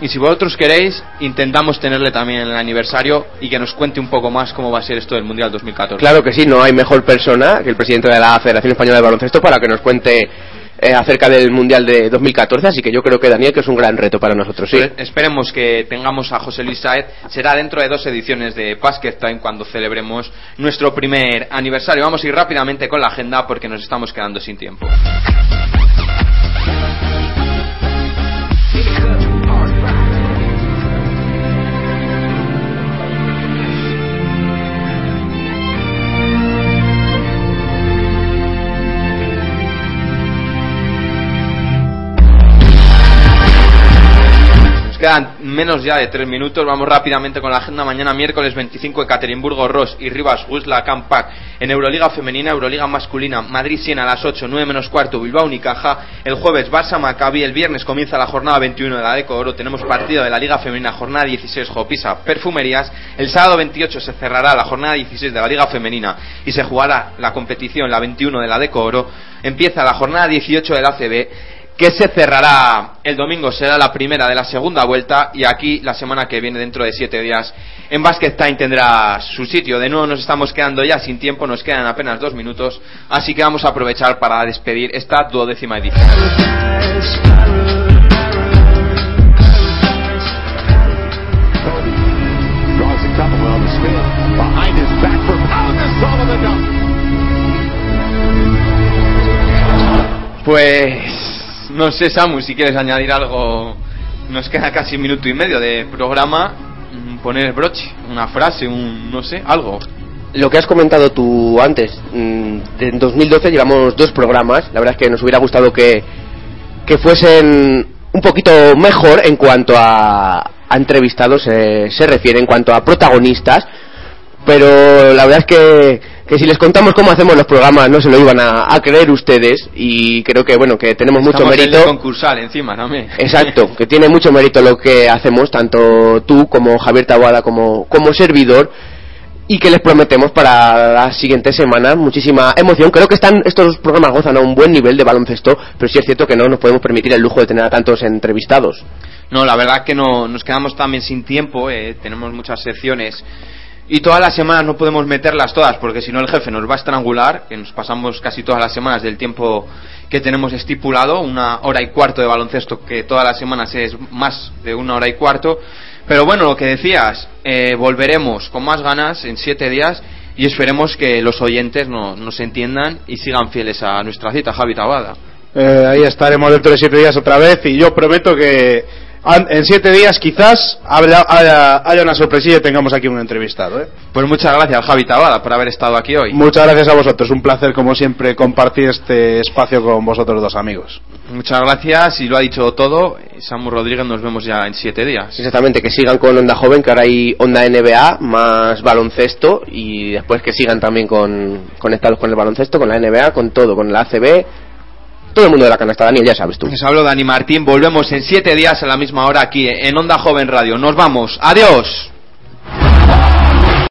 Y si vosotros queréis, intentamos tenerle también en el aniversario y que nos cuente un poco más cómo va a ser esto del Mundial 2014. Claro que sí, no hay mejor persona que el presidente de la Federación Española de Baloncesto para que nos cuente eh, acerca del Mundial de 2014, así que yo creo que Daniel que es un gran reto para nosotros. Pues esperemos que tengamos a José Luis Saez. Será dentro de dos ediciones de Basket Time cuando celebremos nuestro primer aniversario. Vamos a ir rápidamente con la agenda porque nos estamos quedando sin tiempo. Quedan menos ya de tres minutos. Vamos rápidamente con la agenda. Mañana miércoles 25 en Caterimburgo, Ross y Rivas, Wisla, Campac. En Euroliga Femenina, Euroliga Masculina, Madrid Siena a las 8, 9 menos cuarto, Bilbao Unicaja. El jueves Barça Maccabi. El viernes comienza la jornada 21 de la Deco Oro. Tenemos partido de la Liga Femenina, jornada 16, Jopisa, Perfumerías. El sábado 28 se cerrará la jornada 16 de la Liga Femenina y se jugará la competición, la 21 de la Deco Oro. Empieza la jornada 18 de la ACB que se cerrará el domingo, será la primera de la segunda vuelta y aquí la semana que viene, dentro de siete días, en Basket Time tendrá su sitio. De nuevo nos estamos quedando ya sin tiempo, nos quedan apenas dos minutos, así que vamos a aprovechar para despedir esta duodécima edición. Pues no sé, Samu, si quieres añadir algo. Nos queda casi un minuto y medio de programa. Mm, Poner el broche, una frase, un no sé, algo. Lo que has comentado tú antes, mm, en 2012 llevamos dos programas, la verdad es que nos hubiera gustado que, que fuesen un poquito mejor en cuanto a, a entrevistados eh, se refiere, en cuanto a protagonistas, pero la verdad es que, que si les contamos cómo hacemos los programas no se lo iban a, a creer ustedes y creo que bueno que tenemos mucho Estamos en mérito concursal encima también. Exacto, que tiene mucho mérito lo que hacemos, tanto tú como Javier Taboada como, como servidor, y que les prometemos para las siguientes semanas muchísima emoción. Creo que están estos programas gozan a un buen nivel de baloncesto, pero sí es cierto que no nos podemos permitir el lujo de tener a tantos entrevistados. No, la verdad que no, nos quedamos también sin tiempo, eh, tenemos muchas secciones y todas las semanas no podemos meterlas todas porque si no el jefe nos va a estrangular, que nos pasamos casi todas las semanas del tiempo que tenemos estipulado, una hora y cuarto de baloncesto que todas las semanas es más de una hora y cuarto. Pero bueno, lo que decías, eh, volveremos con más ganas en siete días y esperemos que los oyentes no, nos entiendan y sigan fieles a nuestra cita, Javi Tabada. Eh, ahí estaremos dentro de siete días otra vez y yo prometo que en siete días quizás haya, haya, haya una sorpresilla y tengamos aquí un entrevistado. ¿eh? Pues muchas gracias, Javi Tabada, por haber estado aquí hoy. Muchas gracias a vosotros, un placer como siempre compartir este espacio con vosotros dos amigos. Muchas gracias y lo ha dicho todo. Samu Rodríguez, nos vemos ya en siete días. Exactamente, que sigan con Onda Joven, que ahora hay Onda NBA, más baloncesto, y después que sigan también con, conectados con el baloncesto, con la NBA, con todo, con la ACB, todo el mundo de la canasta, Daniel, ya sabes tú. Les hablo Dani Martín, volvemos en siete días a la misma hora aquí en Onda Joven Radio. Nos vamos, adiós.